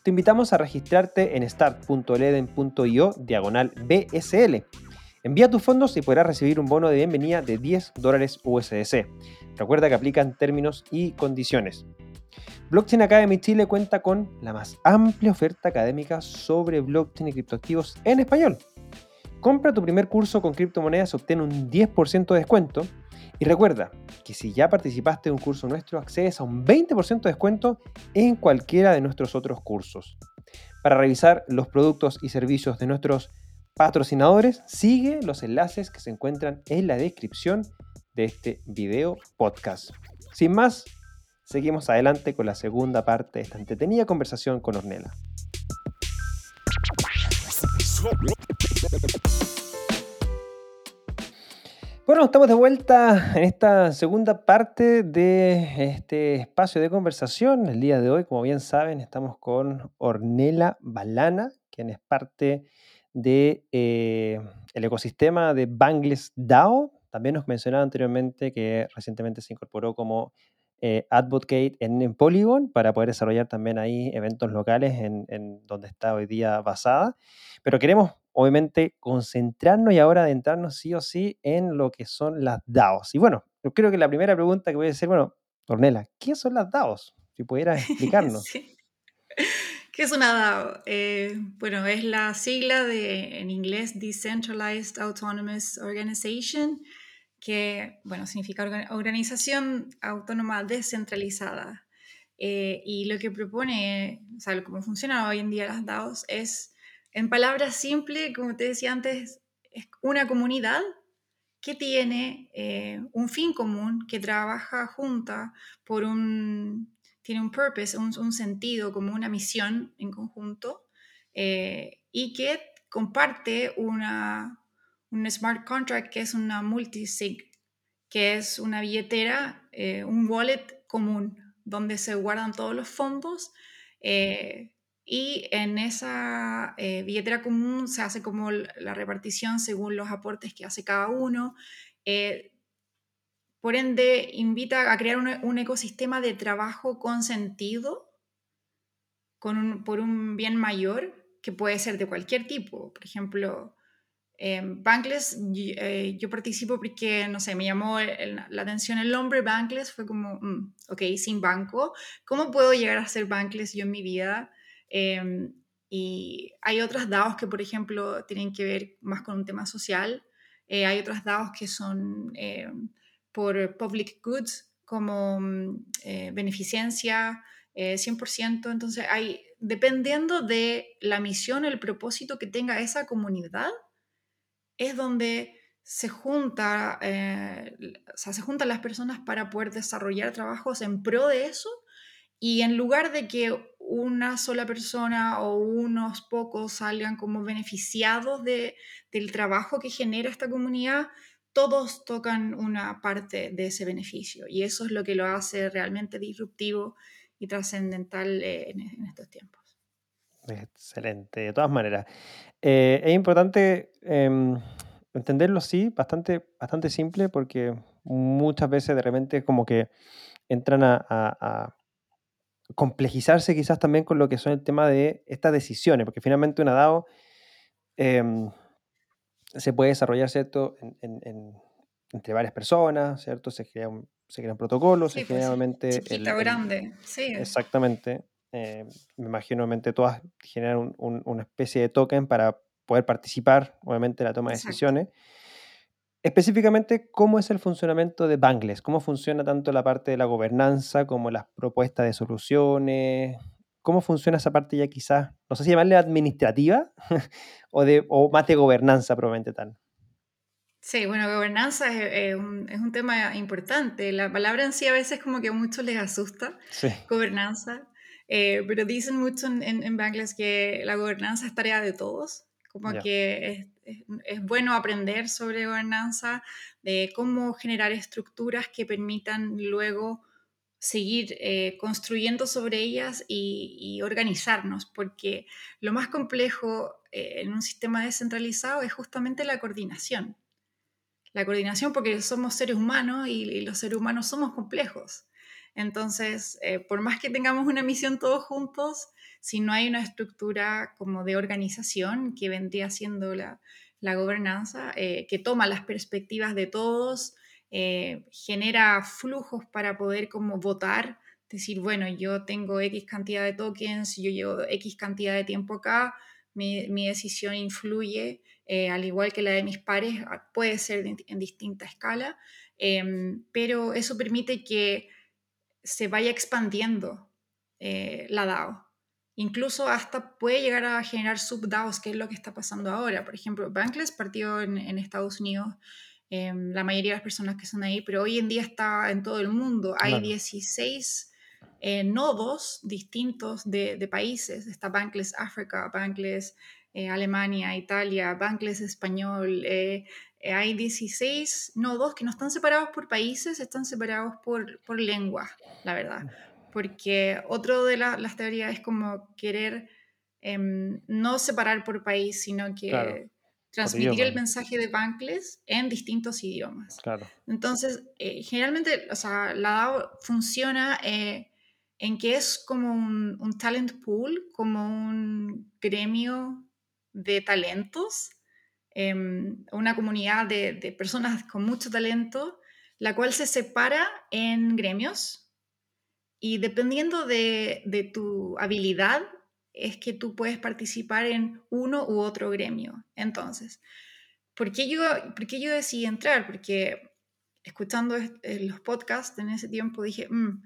Te invitamos a registrarte en start.leden.io diagonal BSL. Envía tus fondos y podrás recibir un bono de bienvenida de 10 dólares USDC. Recuerda que aplican términos y condiciones. Blockchain Academy Chile cuenta con la más amplia oferta académica sobre blockchain y criptoactivos en español. Compra tu primer curso con criptomonedas, obtén un 10% de descuento. Y recuerda que si ya participaste en un curso nuestro, accedes a un 20% de descuento en cualquiera de nuestros otros cursos. Para revisar los productos y servicios de nuestros patrocinadores, sigue los enlaces que se encuentran en la descripción de este video podcast. Sin más, seguimos adelante con la segunda parte de esta entretenida conversación con Ornella. Bueno, estamos de vuelta en esta segunda parte de este espacio de conversación. El día de hoy, como bien saben, estamos con Ornella Balana, quien es parte de, eh, ecosistema de Bangles DAO, también nos mencionaba anteriormente que recientemente se incorporó como eh, Advocate en, Polygon para poder desarrollar también ahí eventos locales en, donde está hoy día basada. Pero queremos obviamente concentrarnos y ahora adentrarnos sí o sí en lo que son las DAOs. Y bueno, yo creo que la primera pregunta que voy a hacer, bueno, Ornella, ¿qué son las DAOs? Si pudieras explicarnos. ¿Qué es una DAO? Eh, bueno, es la sigla de, en inglés, Decentralized Autonomous Organization, que, bueno, significa organización autónoma descentralizada. Eh, y lo que propone, o sea, cómo funciona hoy en día las DAOs es, en palabras simples, como te decía antes, es una comunidad que tiene eh, un fin común, que trabaja junta por un, tiene un purpose, un, sentido, como una misión en conjunto, eh, y que comparte una, un smart contract que es una multisig, que es una billetera, eh, un wallet común, donde se guardan todos los fondos. Eh, y en esa billetera común se hace como la repartición según los aportes que hace cada uno. Por ende, invita a crear un, ecosistema de trabajo con sentido, con por un bien mayor, que puede ser de cualquier tipo. Por ejemplo, en Bankless, eh, yo, participo porque, no sé, me llamó la atención el nombre Bankless, fue como, mm, ok, sin banco, ¿cómo puedo llegar a ser Bankless yo en mi vida? Em, y hay otras DAOs que, por ejemplo, tienen que ver más con un tema social. Eh, hay otras DAOs que son em, por public goods como mm, eh, beneficencia, 100%. Eh, Entonces, hay, dependiendo de la misión, el propósito que tenga esa comunidad, es donde se, junta, eh, se juntan las personas para poder desarrollar trabajos en pro de eso. Y en lugar de que una sola persona o unos pocos salgan como beneficiados de, del trabajo que genera esta comunidad, todos tocan una parte de ese beneficio y eso es lo que lo hace realmente disruptivo y trascendental eh, en, estos tiempos. Excelente, de todas maneras. Eh, es importante em, entenderlo, sí, bastante, bastante simple porque muchas veces de repente como que entran a, complejizarse quizás también con lo que son el tema de estas decisiones, porque finalmente una DAO... Em, se puede desarrollar, ¿cierto? entre varias personas, ¿cierto? Se, crea un, se crean protocolos, se crea obviamente... grande, sí. Exactamente. Eh, me imagino, obviamente, todas generan una especie de token para poder participar, obviamente, en la toma de decisiones. Específicamente, ¿cómo es el funcionamiento de Bangles? ¿Cómo funciona tanto la parte de la gobernanza como las propuestas de soluciones? Cómo funciona esa parte ya quizás, no sé si llamarle administrativa o, de, o más de gobernanza probablemente tal. Sí, bueno, gobernanza es, un, es, un, tema importante. La palabra en sí a veces como que a muchos les asusta, sí. gobernanza, eh, pero dicen mucho en, en, Bangladesh que la gobernanza es tarea de todos, como que es, es, bueno aprender sobre gobernanza, de cómo generar estructuras que permitan luego seguir eh, construyendo sobre ellas y, organizarnos, porque lo más complejo eh, en un sistema descentralizado es justamente la coordinación. La coordinación porque somos seres humanos y, los seres humanos somos complejos. Entonces, eh, por más que tengamos una misión todos juntos, si no hay una estructura como de organización que vendría siendo la, la gobernanza, que toma las perspectivas de todos, eh, genera flujos para poder como votar, decir, bueno, yo tengo X cantidad de tokens, yo llevo X cantidad de tiempo acá, mi, mi decisión influye, eh, al igual que la de mis pares, ah, puede ser en distinta escala, em, pero eso permite que se vaya expandiendo eh, la DAO. Incluso hasta puede llegar a generar sub-DAOs, que es lo que está pasando ahora. Por ejemplo, Bankless partió en, en Estados Unidos Em, la mayoría de las personas que están ahí, pero hoy en día está en todo el mundo. Hay 16 eh, nodos distintos de, países. Está Bankless África, Bankless eh, Alemania, Italia, Bankless Español. Eh, hay 16 nodos que no están separados por países, están separados por, por lengua, la verdad. Porque otro de las teorías es como querer em, no separar por país, sino que transmitir el mensaje de Bankless en distintos idiomas. Claro. Entonces, eh, generalmente, o sea, la DAO funciona eh, en que es como un, talent pool, como un gremio de talentos, em, una comunidad de, de, personas con mucho talento, la cual se separa en gremios y dependiendo de, de tu habilidad es que tú puedes participar en uno u otro gremio. Entonces, ¿por qué yo, por yo decidí entrar? Porque escuchando los podcasts en ese tiempo dije, mm,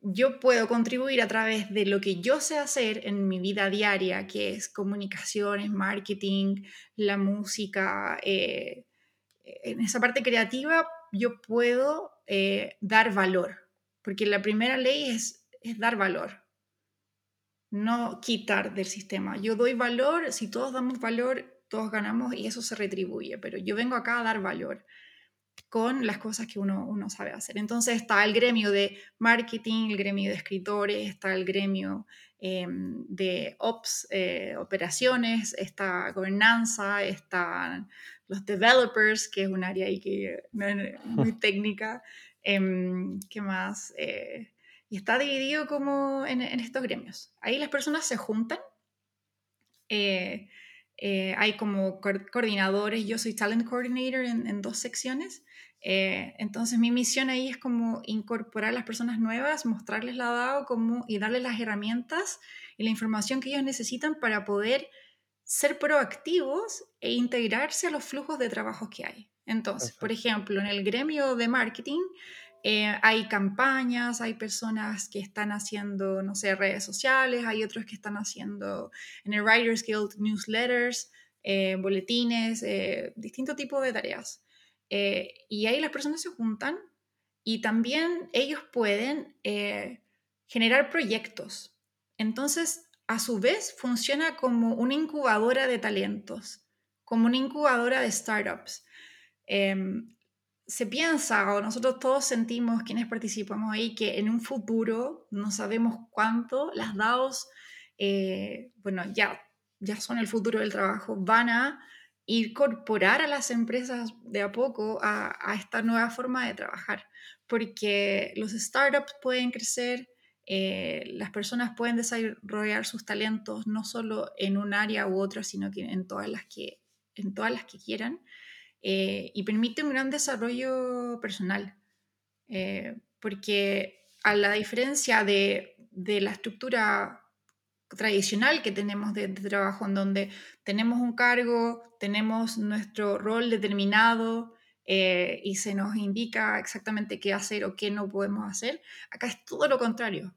yo puedo contribuir a través de lo que yo sé hacer en mi vida diaria, que es comunicaciones, marketing, la música, eh, en esa parte creativa yo puedo eh, dar valor, porque la primera ley es, es dar valor no quitar del sistema. Yo doy valor, si todos damos valor, todos ganamos y eso se retribuye, pero yo vengo acá a dar valor con las cosas que uno, uno sabe hacer. Entonces está el gremio de marketing, el gremio de escritores, está el gremio em, de ops, eh, operaciones, está gobernanza, están los developers, que es un área ahí que, muy técnica. Em, ¿Qué más? Eh, y está dividido como en, estos gremios. Ahí las personas se juntan. Eh, eh, hay como coordinadores, yo soy talent coordinator en, dos secciones. Eh, entonces mi misión ahí es como incorporar a las personas nuevas, mostrarles la DAO como, y darles las herramientas y la información que ellos necesitan para poder ser proactivos e integrarse a los flujos de trabajo que hay. Entonces, por ejemplo, en el gremio de marketing, eh, hay campañas, hay personas que están haciendo, no sé, redes sociales, hay otros que están haciendo en el Writers Guild newsletters, eh, boletines, eh, distintos tipos de tareas. y ahí las personas se juntan y también ellos pueden generar proyectos. Entonces, a su vez, funciona como una incubadora de talentos, como una incubadora de startups. Se piensa, o nosotros todos sentimos, quienes participamos ahí, que en un futuro, no sabemos cuánto, las DAOs, eh, bueno, ya, ya son el futuro del trabajo, van a incorporar a las empresas de a poco a, esta nueva forma de trabajar, porque los startups pueden crecer, eh, las personas pueden desarrollar sus talentos no solo en un área u otra, sino en todas las que, en todas las que quieran. Eh, y permite un gran desarrollo personal, eh, porque a la diferencia de, de, la estructura tradicional que tenemos de, trabajo, en donde tenemos un cargo, tenemos nuestro rol determinado eh, y se nos indica exactamente qué hacer o qué no podemos hacer, acá es todo lo contrario.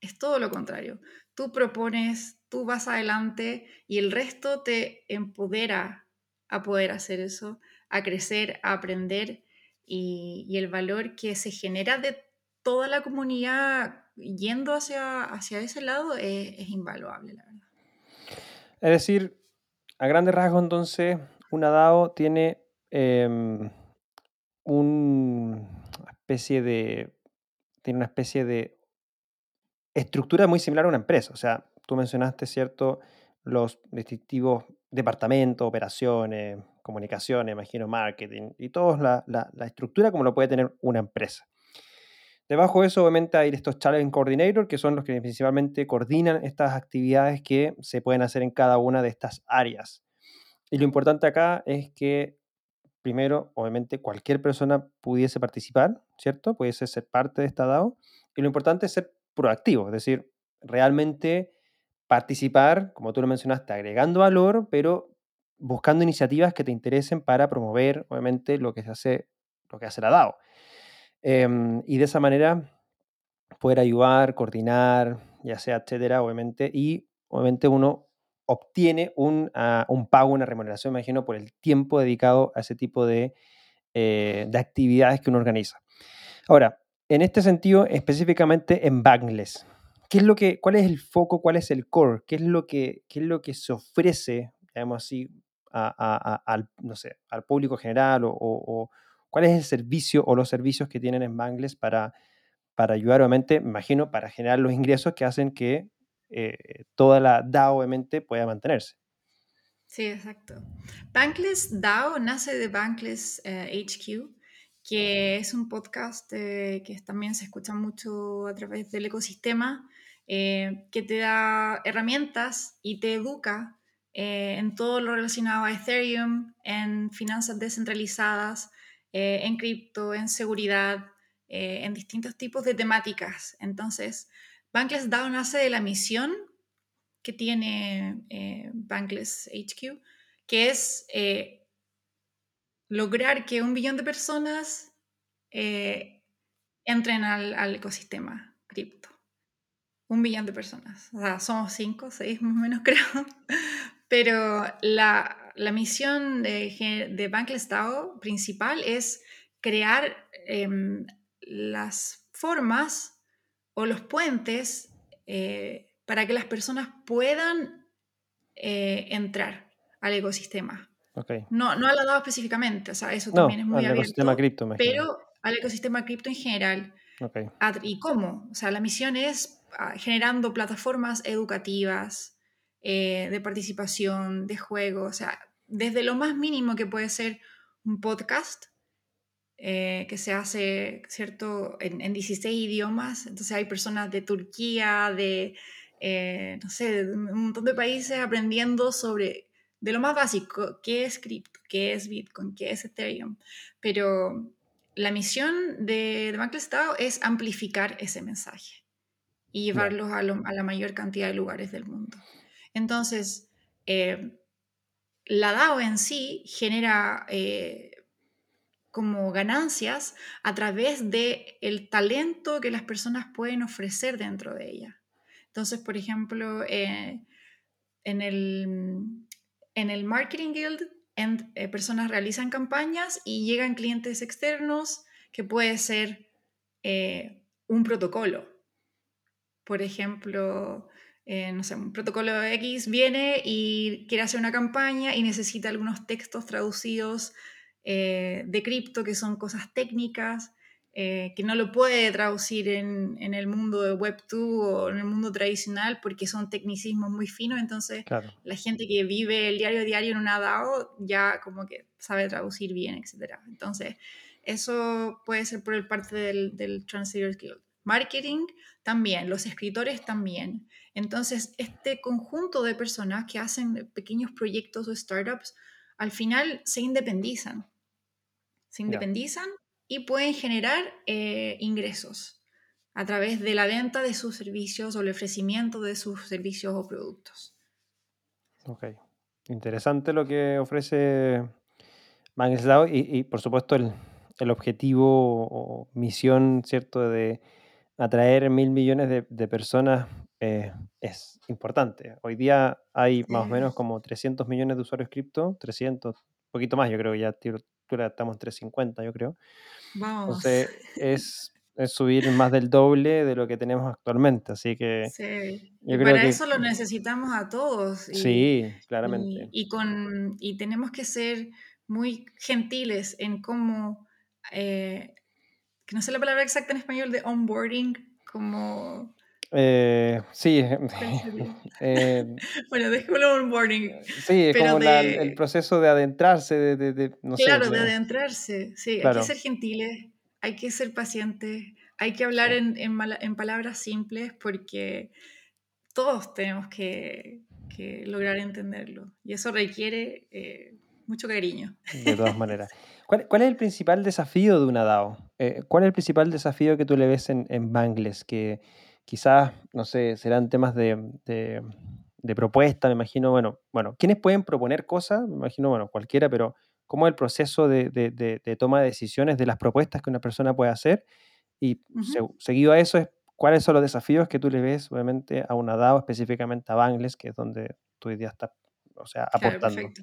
es todo lo contrario. Tú propones, tú vas adelante y el resto te empodera a poder hacer eso, a crecer, a aprender y, el valor que se genera de toda la comunidad yendo hacia, hacia ese lado es, invaluable, la verdad. Es decir, a grandes rasgos entonces, una DAO tiene em, especie de tiene una especie de estructura muy similar a una empresa. O sea, tú mencionaste, ¿cierto? Los distintivos departamentos, operaciones, comunicaciones, imagino, marketing, y toda la, estructura como lo puede tener una empresa. Debajo de eso, obviamente, hay estos Challenge Coordinator, que son los que principalmente coordinan estas actividades que se pueden hacer en cada una de estas áreas. Y lo importante acá es que, primero, obviamente, cualquier persona pudiese participar, ¿cierto? Pudiese ser parte de esta DAO. Y lo importante es ser proactivo, es decir, realmente participar, como tú lo mencionaste, agregando valor, pero buscando iniciativas que te interesen para promover, obviamente, lo que se hace, lo que hace la DAO. Em, y de esa manera poder ayudar, coordinar, ya sea, etcétera, obviamente, y obviamente uno obtiene un, ah, un pago, una remuneración, me imagino, por el tiempo dedicado a ese tipo de, eh, de actividades que uno organiza. Ahora, en este sentido, específicamente en Bangless, ¿qué es lo que, ¿cuál es el foco, cuál es el core? ¿Qué es lo que, qué es lo que se ofrece, digamos así, al, no sé, al público general o, cuál es el servicio o los servicios que tienen en Bangless para, para ayudar, obviamente, me imagino, para generar los ingresos que hacen que eh, toda la DAO, obviamente, pueda mantenerse? Sí, exacto. Bankless DAO nace de Bankless HQ eh, que es un podcast eh, que también se escucha mucho a través del ecosistema, eh, que te da herramientas y te educa eh, en todo lo relacionado a Ethereum, en finanzas descentralizadas, en cripto, en seguridad, en distintos tipos de temáticas. Entonces, Bankless DAO nace de la misión que tiene Bankless HQ, que es lograr que un billón de personas eh, entren al, ecosistema cripto. Un billón de personas. O sea, somos cinco, seis más o menos creo. Pero la, misión de, de Bankless DAO principal es crear em, las formas o los puentes eh, para que las personas puedan eh, entrar al ecosistema. No, no la DAO específicamente, o sea, eso también es muy al ecosistema cripto, pero al ecosistema cripto en general. ¿Y cómo? O sea, la misión es generando plataformas educativas, eh, de participación, de juego, o sea, desde lo más mínimo que puede ser un podcast, eh, que se hace, ¿cierto?, en, en, 16 idiomas. Entonces hay personas de Turquía, de, eh, no sé, un montón de países aprendiendo sobre de lo más básico, qué es cripto, qué es Bitcoin, qué es Ethereum. Pero la misión de, de Bankless DAO es amplificar ese mensaje y llevarlos a, la mayor cantidad de lugares del mundo. Entonces, eh, la DAO en sí genera eh, como ganancias a través del el talento que las personas pueden ofrecer dentro de ella. Entonces, por ejemplo, eh, en el en el Marketing Guild, eh, personas realizan campañas y llegan clientes externos que puede ser eh, un protocolo. Por ejemplo, eh, no sé, un protocolo X viene y quiere hacer una campaña y necesita algunos textos traducidos de cripto, que son cosas técnicas. Eh, que no lo puede traducir en, en, el mundo de Web2 o en el mundo tradicional porque son tecnicismos muy finos, entonces la gente que vive el diario a diario en una DAO ya como que sabe traducir bien, etc. Entonces, eso puede ser por el parte del, del Translators Guild. Marketing también, los escritores también. Entonces, este conjunto de personas que hacen pequeños proyectos o startups, al final se independizan. Se independizan y pueden generar eh, ingresos a través de la venta de sus servicios o el ofrecimiento de sus servicios o productos. Ok, interesante lo que ofrece Mangeslao y, y por supuesto el, el, objetivo o misión, ¿cierto?, de, atraer mil millones de, personas eh, es importante. Hoy día hay más o menos como 300 millones de usuarios cripto, 300, un poquito más, yo creo que ya estamos en 350, yo creo. Vamos. Entonces es, subir más del doble de lo que tenemos actualmente, así que... Sí. y para eso lo necesitamos a todos. sí, claramente. Y, con, y tenemos que ser muy gentiles en cómo eh, que no sé la palabra exacta en español, de onboarding, como... Eh, sí. Eh, bueno, déjalo onboarding. Sí, es como el proceso de adentrarse, de, de, claro, de adentrarse, sí. Hay que ser gentiles, hay que ser pacientes, hay que hablar en, en, en, palabras simples porque todos tenemos que, que lograr entenderlo y eso requiere eh, mucho cariño. De todas maneras. ¿Cuál, ¿Cuál, es el principal desafío de una DAO? Eh, ¿Cuál es el principal desafío que tú le ves en, en Bangles? Que quizás, no sé, serán temas de, de, de, propuesta, me imagino, bueno, bueno, ¿quiénes pueden proponer cosas? Me imagino, bueno, cualquiera, pero ¿cómo es el proceso de, de toma de decisiones de las propuestas que una persona puede hacer? Y seguido a eso es, ¿cuáles son los desafíos que tú le ves, obviamente, a una DAO, específicamente a Bangles, que es donde tú hoy día estás, o sea, aportando? Perfecto.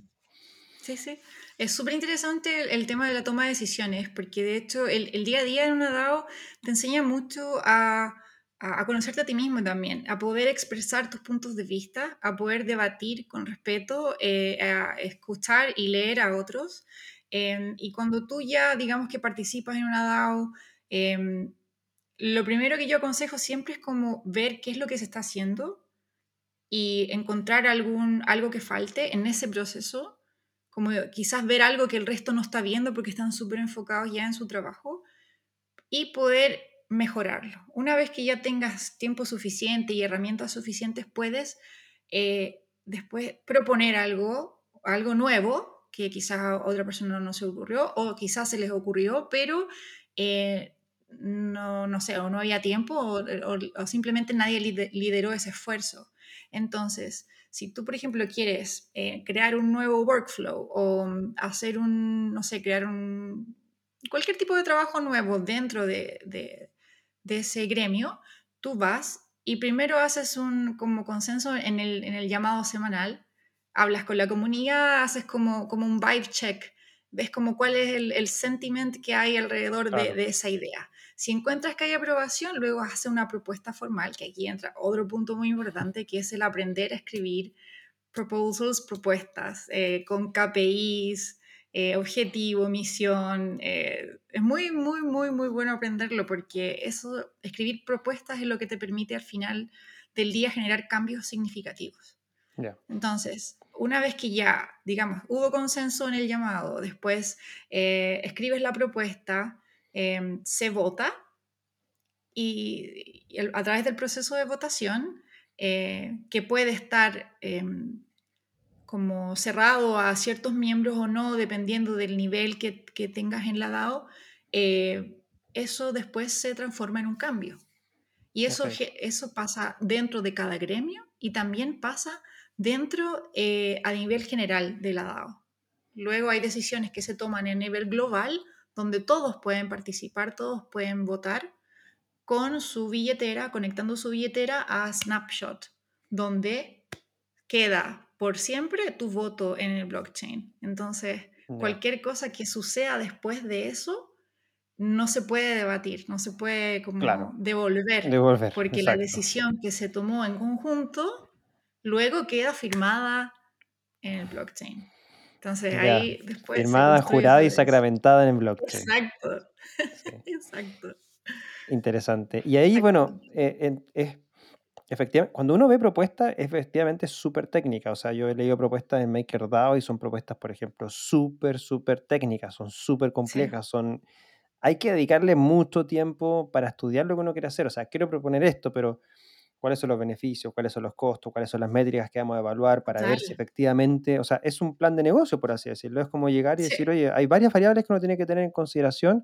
Sí, sí. Es súper interesante el, tema de la toma de decisiones, porque de hecho el, día a día en una DAO te enseña mucho a, conocerte a ti mismo también, a poder expresar tus puntos de vista, a poder debatir con respeto, eh, a escuchar y leer a otros. Em, y cuando tú ya, digamos que participas en una DAO, em, lo primero que yo aconsejo siempre es como ver qué es lo que se está haciendo y encontrar algún, algo que falte en ese proceso como quizás ver algo que el resto no está viendo porque están súper enfocados ya en su trabajo y poder mejorarlo. Una vez que ya tengas tiempo suficiente y herramientas suficientes, puedes eh, después proponer algo, algo nuevo que quizás a otra persona no se ocurrió o quizás se les ocurrió, pero eh, no, no sé, o no había tiempo o simplemente nadie lideró ese esfuerzo. Entonces, si tú, por ejemplo, quieres eh, crear un nuevo workflow o mm, hacer un, no sé, crear un, cualquier tipo de trabajo nuevo dentro de, de, ese gremio, tú vas y primero haces un como consenso en el, en el llamado semanal, hablas con la comunidad, haces como, como un vibe check, ves como cuál es el, el sentiment que hay alrededor de, de, esa idea. Si encuentras que hay aprobación, luego hace una propuesta formal, que aquí entra otro punto muy importante, que es el aprender a escribir proposals, propuestas, eh, con KPIs, eh, objetivo, misión. Eh, es muy, muy, muy, muy bueno aprenderlo porque eso, escribir propuestas es lo que te permite al final del día generar cambios significativos. Entonces, una vez que ya, digamos, hubo consenso en el llamado, después escribes la propuesta, Em, se vota y, a través del proceso de votación, eh, que puede estar em, como cerrado a ciertos miembros o no, dependiendo del nivel que, tengas en la DAO, eh, eso después se transforma en un cambio. Y eso, eso pasa dentro de cada gremio y también pasa dentro eh, a nivel general de la DAO. Luego hay decisiones que se toman a nivel global donde todos pueden participar, todos pueden votar con su billetera, conectando su billetera a Snapshot, donde queda por siempre tu voto en el blockchain. Entonces, cualquier cosa que suceda después de eso no se puede debatir, no se puede como devolver, porque la decisión que se tomó en conjunto luego queda firmada en el blockchain. Entonces ahí después. Firmada, jurada y sacramentada en el blockchain. Exacto. Exacto. Interesante. Y ahí, bueno, eh, es, efectivamente, cuando uno ve propuestas, es efectivamente súper técnica. O sea, yo he leído propuestas en MakerDAO y son propuestas, por ejemplo, súper, súper técnicas, son súper complejas, son. Hay que dedicarle mucho tiempo para estudiar lo que uno quiere hacer. O sea, quiero proponer esto, pero cuáles son los beneficios, cuáles son los costos, cuáles son las métricas que vamos a evaluar para ver si efectivamente, o sea, es un plan de negocio, por así decirlo. Es como llegar y decir, oye, hay varias variables que uno tiene que tener en consideración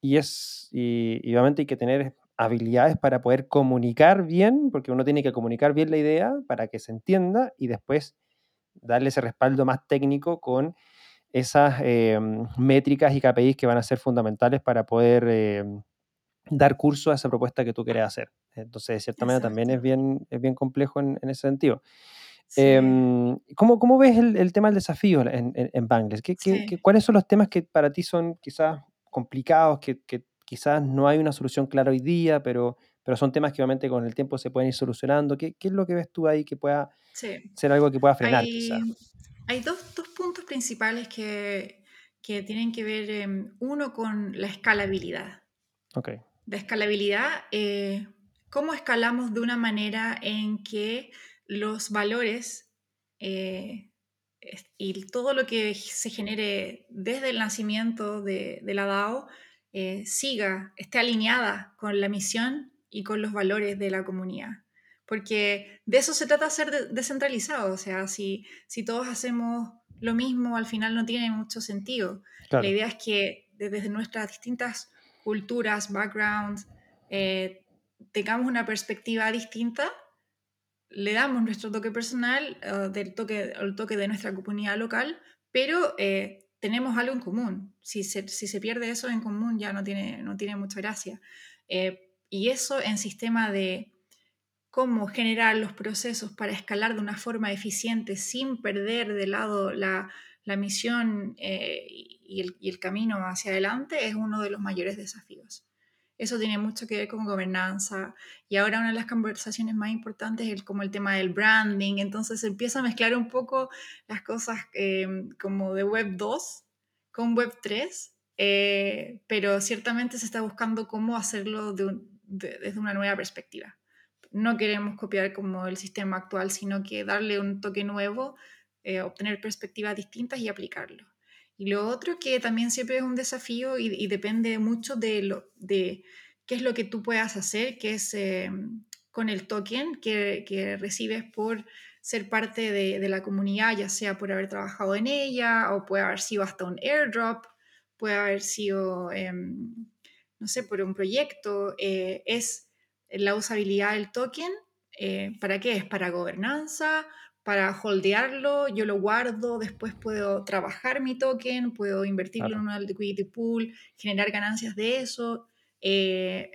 y es, y, obviamente hay que tener habilidades para poder comunicar bien, porque uno tiene que comunicar bien la idea para que se entienda y después darle ese respaldo más técnico con esas em, métricas y KPIs que van a ser fundamentales para poder em, dar curso a esa propuesta que tú quieres hacer. Entonces, de cierta manera, también es bien, es bien complejo en, ese sentido. Em, ¿cómo, ves el, tema del desafío en, en, Bangladesh? ¿Qué, cuáles son los temas que para ti son quizás complicados, que, quizás no hay una solución clara hoy día, pero, pero son temas que obviamente con el tiempo se pueden ir solucionando? ¿Qué, es lo que ves tú ahí que pueda ser algo que pueda frenar hay, Hay dos, puntos principales que, tienen que ver, em, uno con la escalabilidad. Okay de escalabilidad, eh, cómo escalamos de una manera en que los valores eh, y todo lo que se genere desde el nacimiento de, la DAO eh, siga, esté alineada con la misión y con los valores de la comunidad. Porque de eso se trata de ser descentralizado, o sea, si, si todos hacemos lo mismo, al final no tiene mucho sentido. La idea es que desde nuestras distintas culturas, backgrounds, eh, tengamos una perspectiva distinta, le damos nuestro toque personal, uh, del toque, el toque de nuestra comunidad local, pero eh, tenemos algo en común. Si se, si se, pierde eso en común ya no tiene, no tiene mucha gracia. Y eso en sistema de cómo generar los procesos para escalar de una forma eficiente sin perder de lado la, la misión eh, y, el, camino hacia adelante es uno de los mayores desafíos. Eso tiene mucho que ver con gobernanza y ahora una de las conversaciones más importantes es como el tema del branding, entonces empieza a mezclar un poco las cosas eh, como de Web 2 con Web 3, eh, pero ciertamente se está buscando cómo hacerlo desde una nueva perspectiva. No queremos copiar como el sistema actual, sino que darle un toque nuevo eh, obtener perspectivas distintas y aplicarlo. Y lo otro que también siempre es un desafío y, depende mucho de, lo, de qué es lo que tú puedas hacer, que es eh, con el token que, que, recibes por ser parte de, de, la comunidad, ya sea por haber trabajado en ella o puede haber sido hasta un airdrop, puede haber sido, em, no sé, por un proyecto, eh, es la usabilidad del token. ¿Para qué? Es para gobernanza, para holdearlo, yo lo guardo, después puedo trabajar mi token, puedo invertirlo en una liquidity pool, generar ganancias de eso. Eh,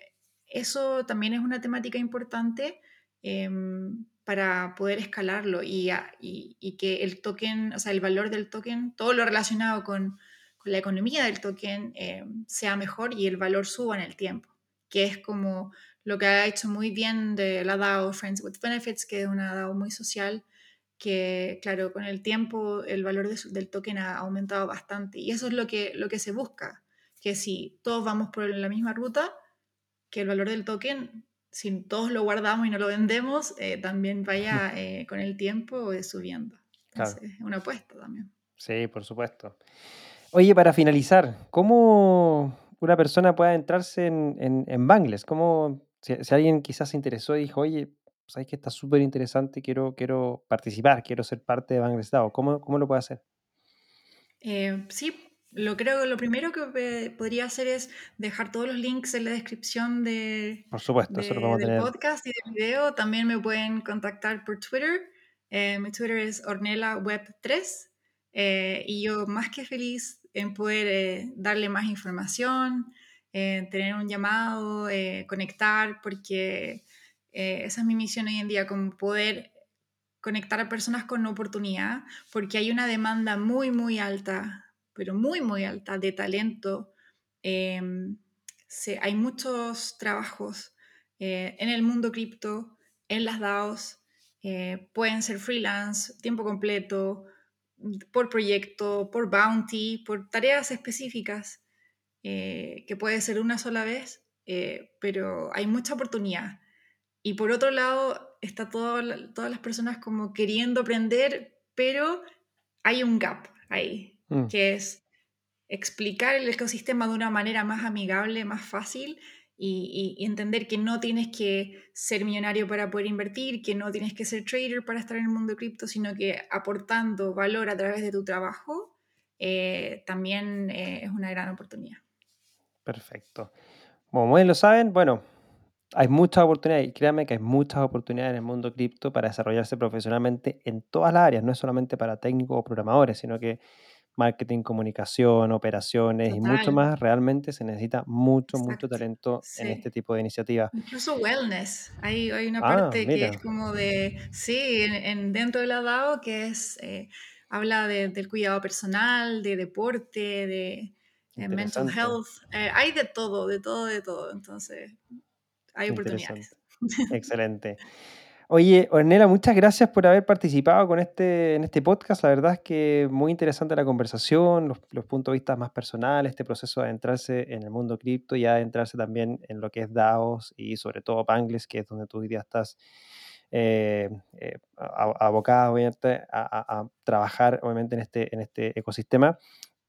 eso también es una temática importante em, para poder escalarlo y, y, que el token, o sea, el valor del token, todo lo relacionado con, con la economía del token em, sea mejor y el valor suba en el tiempo, que es como lo que ha hecho muy bien de la DAO Friends with Benefits, que es una DAO muy social que, claro, con el tiempo el valor del token ha aumentado bastante. Y eso es lo que, lo que se busca, que si todos vamos por la misma ruta, que el valor del token, si todos lo guardamos y no lo vendemos, eh, también vaya eh, con el tiempo eh, subiendo. Es una apuesta también. Sí, por supuesto. Oye, para finalizar, ¿cómo una persona puede entrarse en, en, en Bangles? ¿Cómo, si, si, alguien quizás se interesó y dijo, oye, sabes que está súper interesante, quiero, quiero participar, quiero ser parte de Bangladesh DAO. ¿Cómo, cómo lo puede hacer? Eh, sí, lo creo lo primero que podría hacer es dejar todos los links en la descripción de, por supuesto, eso lo del podcast y del video. También me pueden contactar por Twitter. Eh, mi Twitter es ornelaweb3 eh, y yo más que feliz en poder darle más información, tener un llamado, conectar, porque eh, esa es mi misión hoy en día, como poder conectar a personas con oportunidad, porque hay una demanda muy, muy alta, pero muy, muy alta de talento. Em, hay muchos trabajos eh, en el mundo cripto, en las DAOs, eh, pueden ser freelance, tiempo completo, por proyecto, por bounty, por tareas específicas, que puede ser una sola vez, pero hay mucha oportunidad. Y por otro lado, está todas las personas como queriendo aprender, pero hay un gap ahí, mm. que es explicar el ecosistema de una manera más amigable, más fácil y, entender que no tienes que ser millonario para poder invertir, que no tienes que ser trader para estar en el mundo cripto, sino que aportando valor a través de tu trabajo eh, también eh, es una gran oportunidad. Perfecto. Como bien lo saben, bueno, hay muchas oportunidades, y créanme que hay muchas oportunidades en el mundo cripto para desarrollarse profesionalmente en todas las áreas, no es solamente para técnicos o programadores, sino que marketing, comunicación, operaciones y mucho más, realmente se necesita mucho, mucho talento en este tipo de iniciativas. Incluso wellness. Hay, hay una ah, parte que es como de, sí, en, dentro de la DAO que es, eh, habla del cuidado personal, de deporte, de, mental health. Eh, hay de todo, de todo, de todo. Entonces, hay oportunidades. Excelente. Oye, Ornella, muchas gracias por haber participado con este, en este podcast. La verdad es que muy interesante la conversación, los, puntos de vista más personales, este proceso de adentrarse en el mundo cripto y adentrarse también en lo que es DAOs y sobre todo Pangles, que es donde tú hoy día estás eh, eh, abocado obviamente, a, trabajar obviamente en este, en este ecosistema.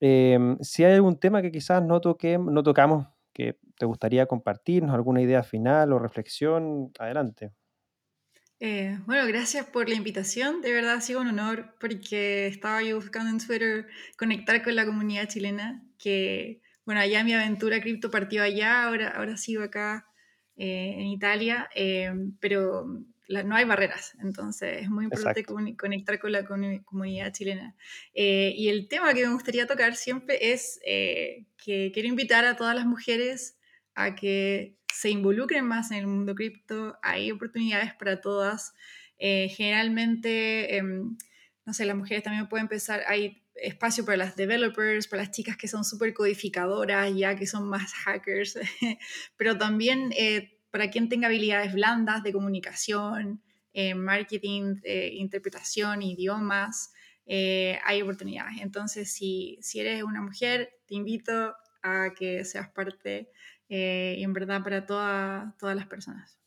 Em, si hay algún tema que quizás no, toque, no tocamos que te gustaría compartirnos, alguna idea final o reflexión, adelante. Eh, bueno, gracias por la invitación. De verdad ha sido un honor porque estaba yo buscando en Twitter conectar con la comunidad chilena, que, bueno, allá mi aventura cripto partió allá, ahora, ahora sigo acá eh, en Italia, eh, pero no hay barreras, entonces es muy importante conectar con la comunidad chilena. y el tema que me gustaría tocar siempre es que quiero invitar a todas las mujeres a que se involucren más en el mundo cripto, hay oportunidades para todas. Eh, generalmente, em, no sé, las mujeres también pueden empezar, hay espacio para las developers, para las chicas que son súper codificadoras, ya que son más hackers, pero también eh, para quien tenga habilidades blandas de comunicación, eh, marketing, interpretación, idiomas, hay oportunidades. Entonces, si, eres una mujer, te invito a que seas parte eh, y en verdad para todas las personas.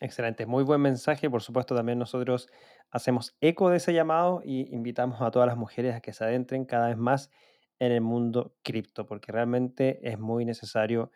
Excelente, muy buen mensaje. Por supuesto, también nosotros hacemos eco de ese llamado y invitamos a todas las mujeres a que se adentren cada vez más en el mundo cripto, porque realmente es muy necesario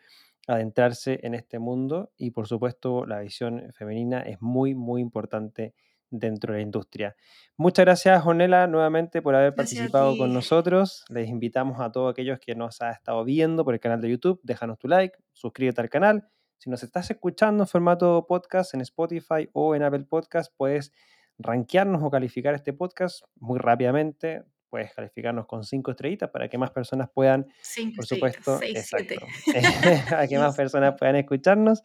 adentrarse en este mundo y por supuesto la visión femenina es muy, muy importante dentro de la industria. Muchas gracias, Jonela, nuevamente por haber participado con nosotros. Les invitamos a todos aquellos que nos han estado viendo por el canal de YouTube, déjanos tu like, suscríbete al canal. Si nos estás escuchando en formato podcast en Spotify o en Apple Podcast, puedes rankearnos o calificar este podcast muy rápidamente puedes calificarnos con cinco estrellitas para que más personas puedan, por supuesto, para que más personas puedan escucharnos.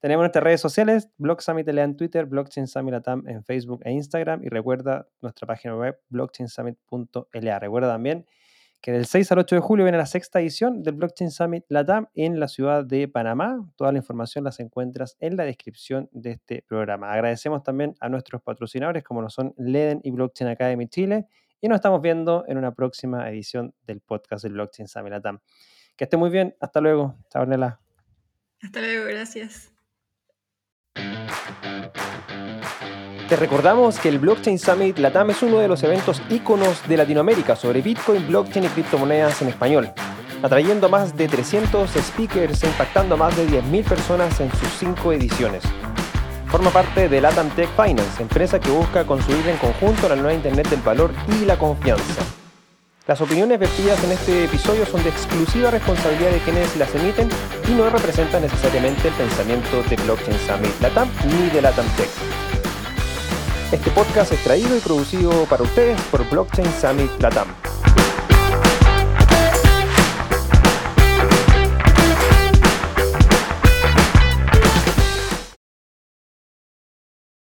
Tenemos nuestras redes sociales, Blog Summit en Twitter, Blockchain Summit Latam en Facebook e Instagram y recuerda nuestra página web blockchainsummit.la. Recuerda también que del 6 al 8 de julio viene la sexta edición del Blockchain Summit Latam en la ciudad de Panamá. Toda la información las encuentras en la descripción de este programa. Agradecemos también a nuestros patrocinadores como lo son Leden y Blockchain Academy Chile y nos estamos viendo en una próxima edición del podcast del Blockchain Summit Latam. Que esté muy bien. Hasta luego. Chao, Ornella. Hasta luego. Gracias. Te recordamos que el Blockchain Summit Latam es uno de los eventos íconos de Latinoamérica sobre Bitcoin, blockchain y criptomonedas en español, atrayendo a más de 300 speakers e impactando a más de 10.000 personas en sus cinco ediciones. Forma parte de Latam Tech Finance, empresa que busca construir en conjunto la nueva Internet del valor y la confianza. Las opiniones vertidas en este episodio son de exclusiva responsabilidad de quienes las emiten y no representan necesariamente el pensamiento de Blockchain Summit Latam ni de Latam Tech. Este podcast es traído y producido para ustedes por Blockchain Summit Latam.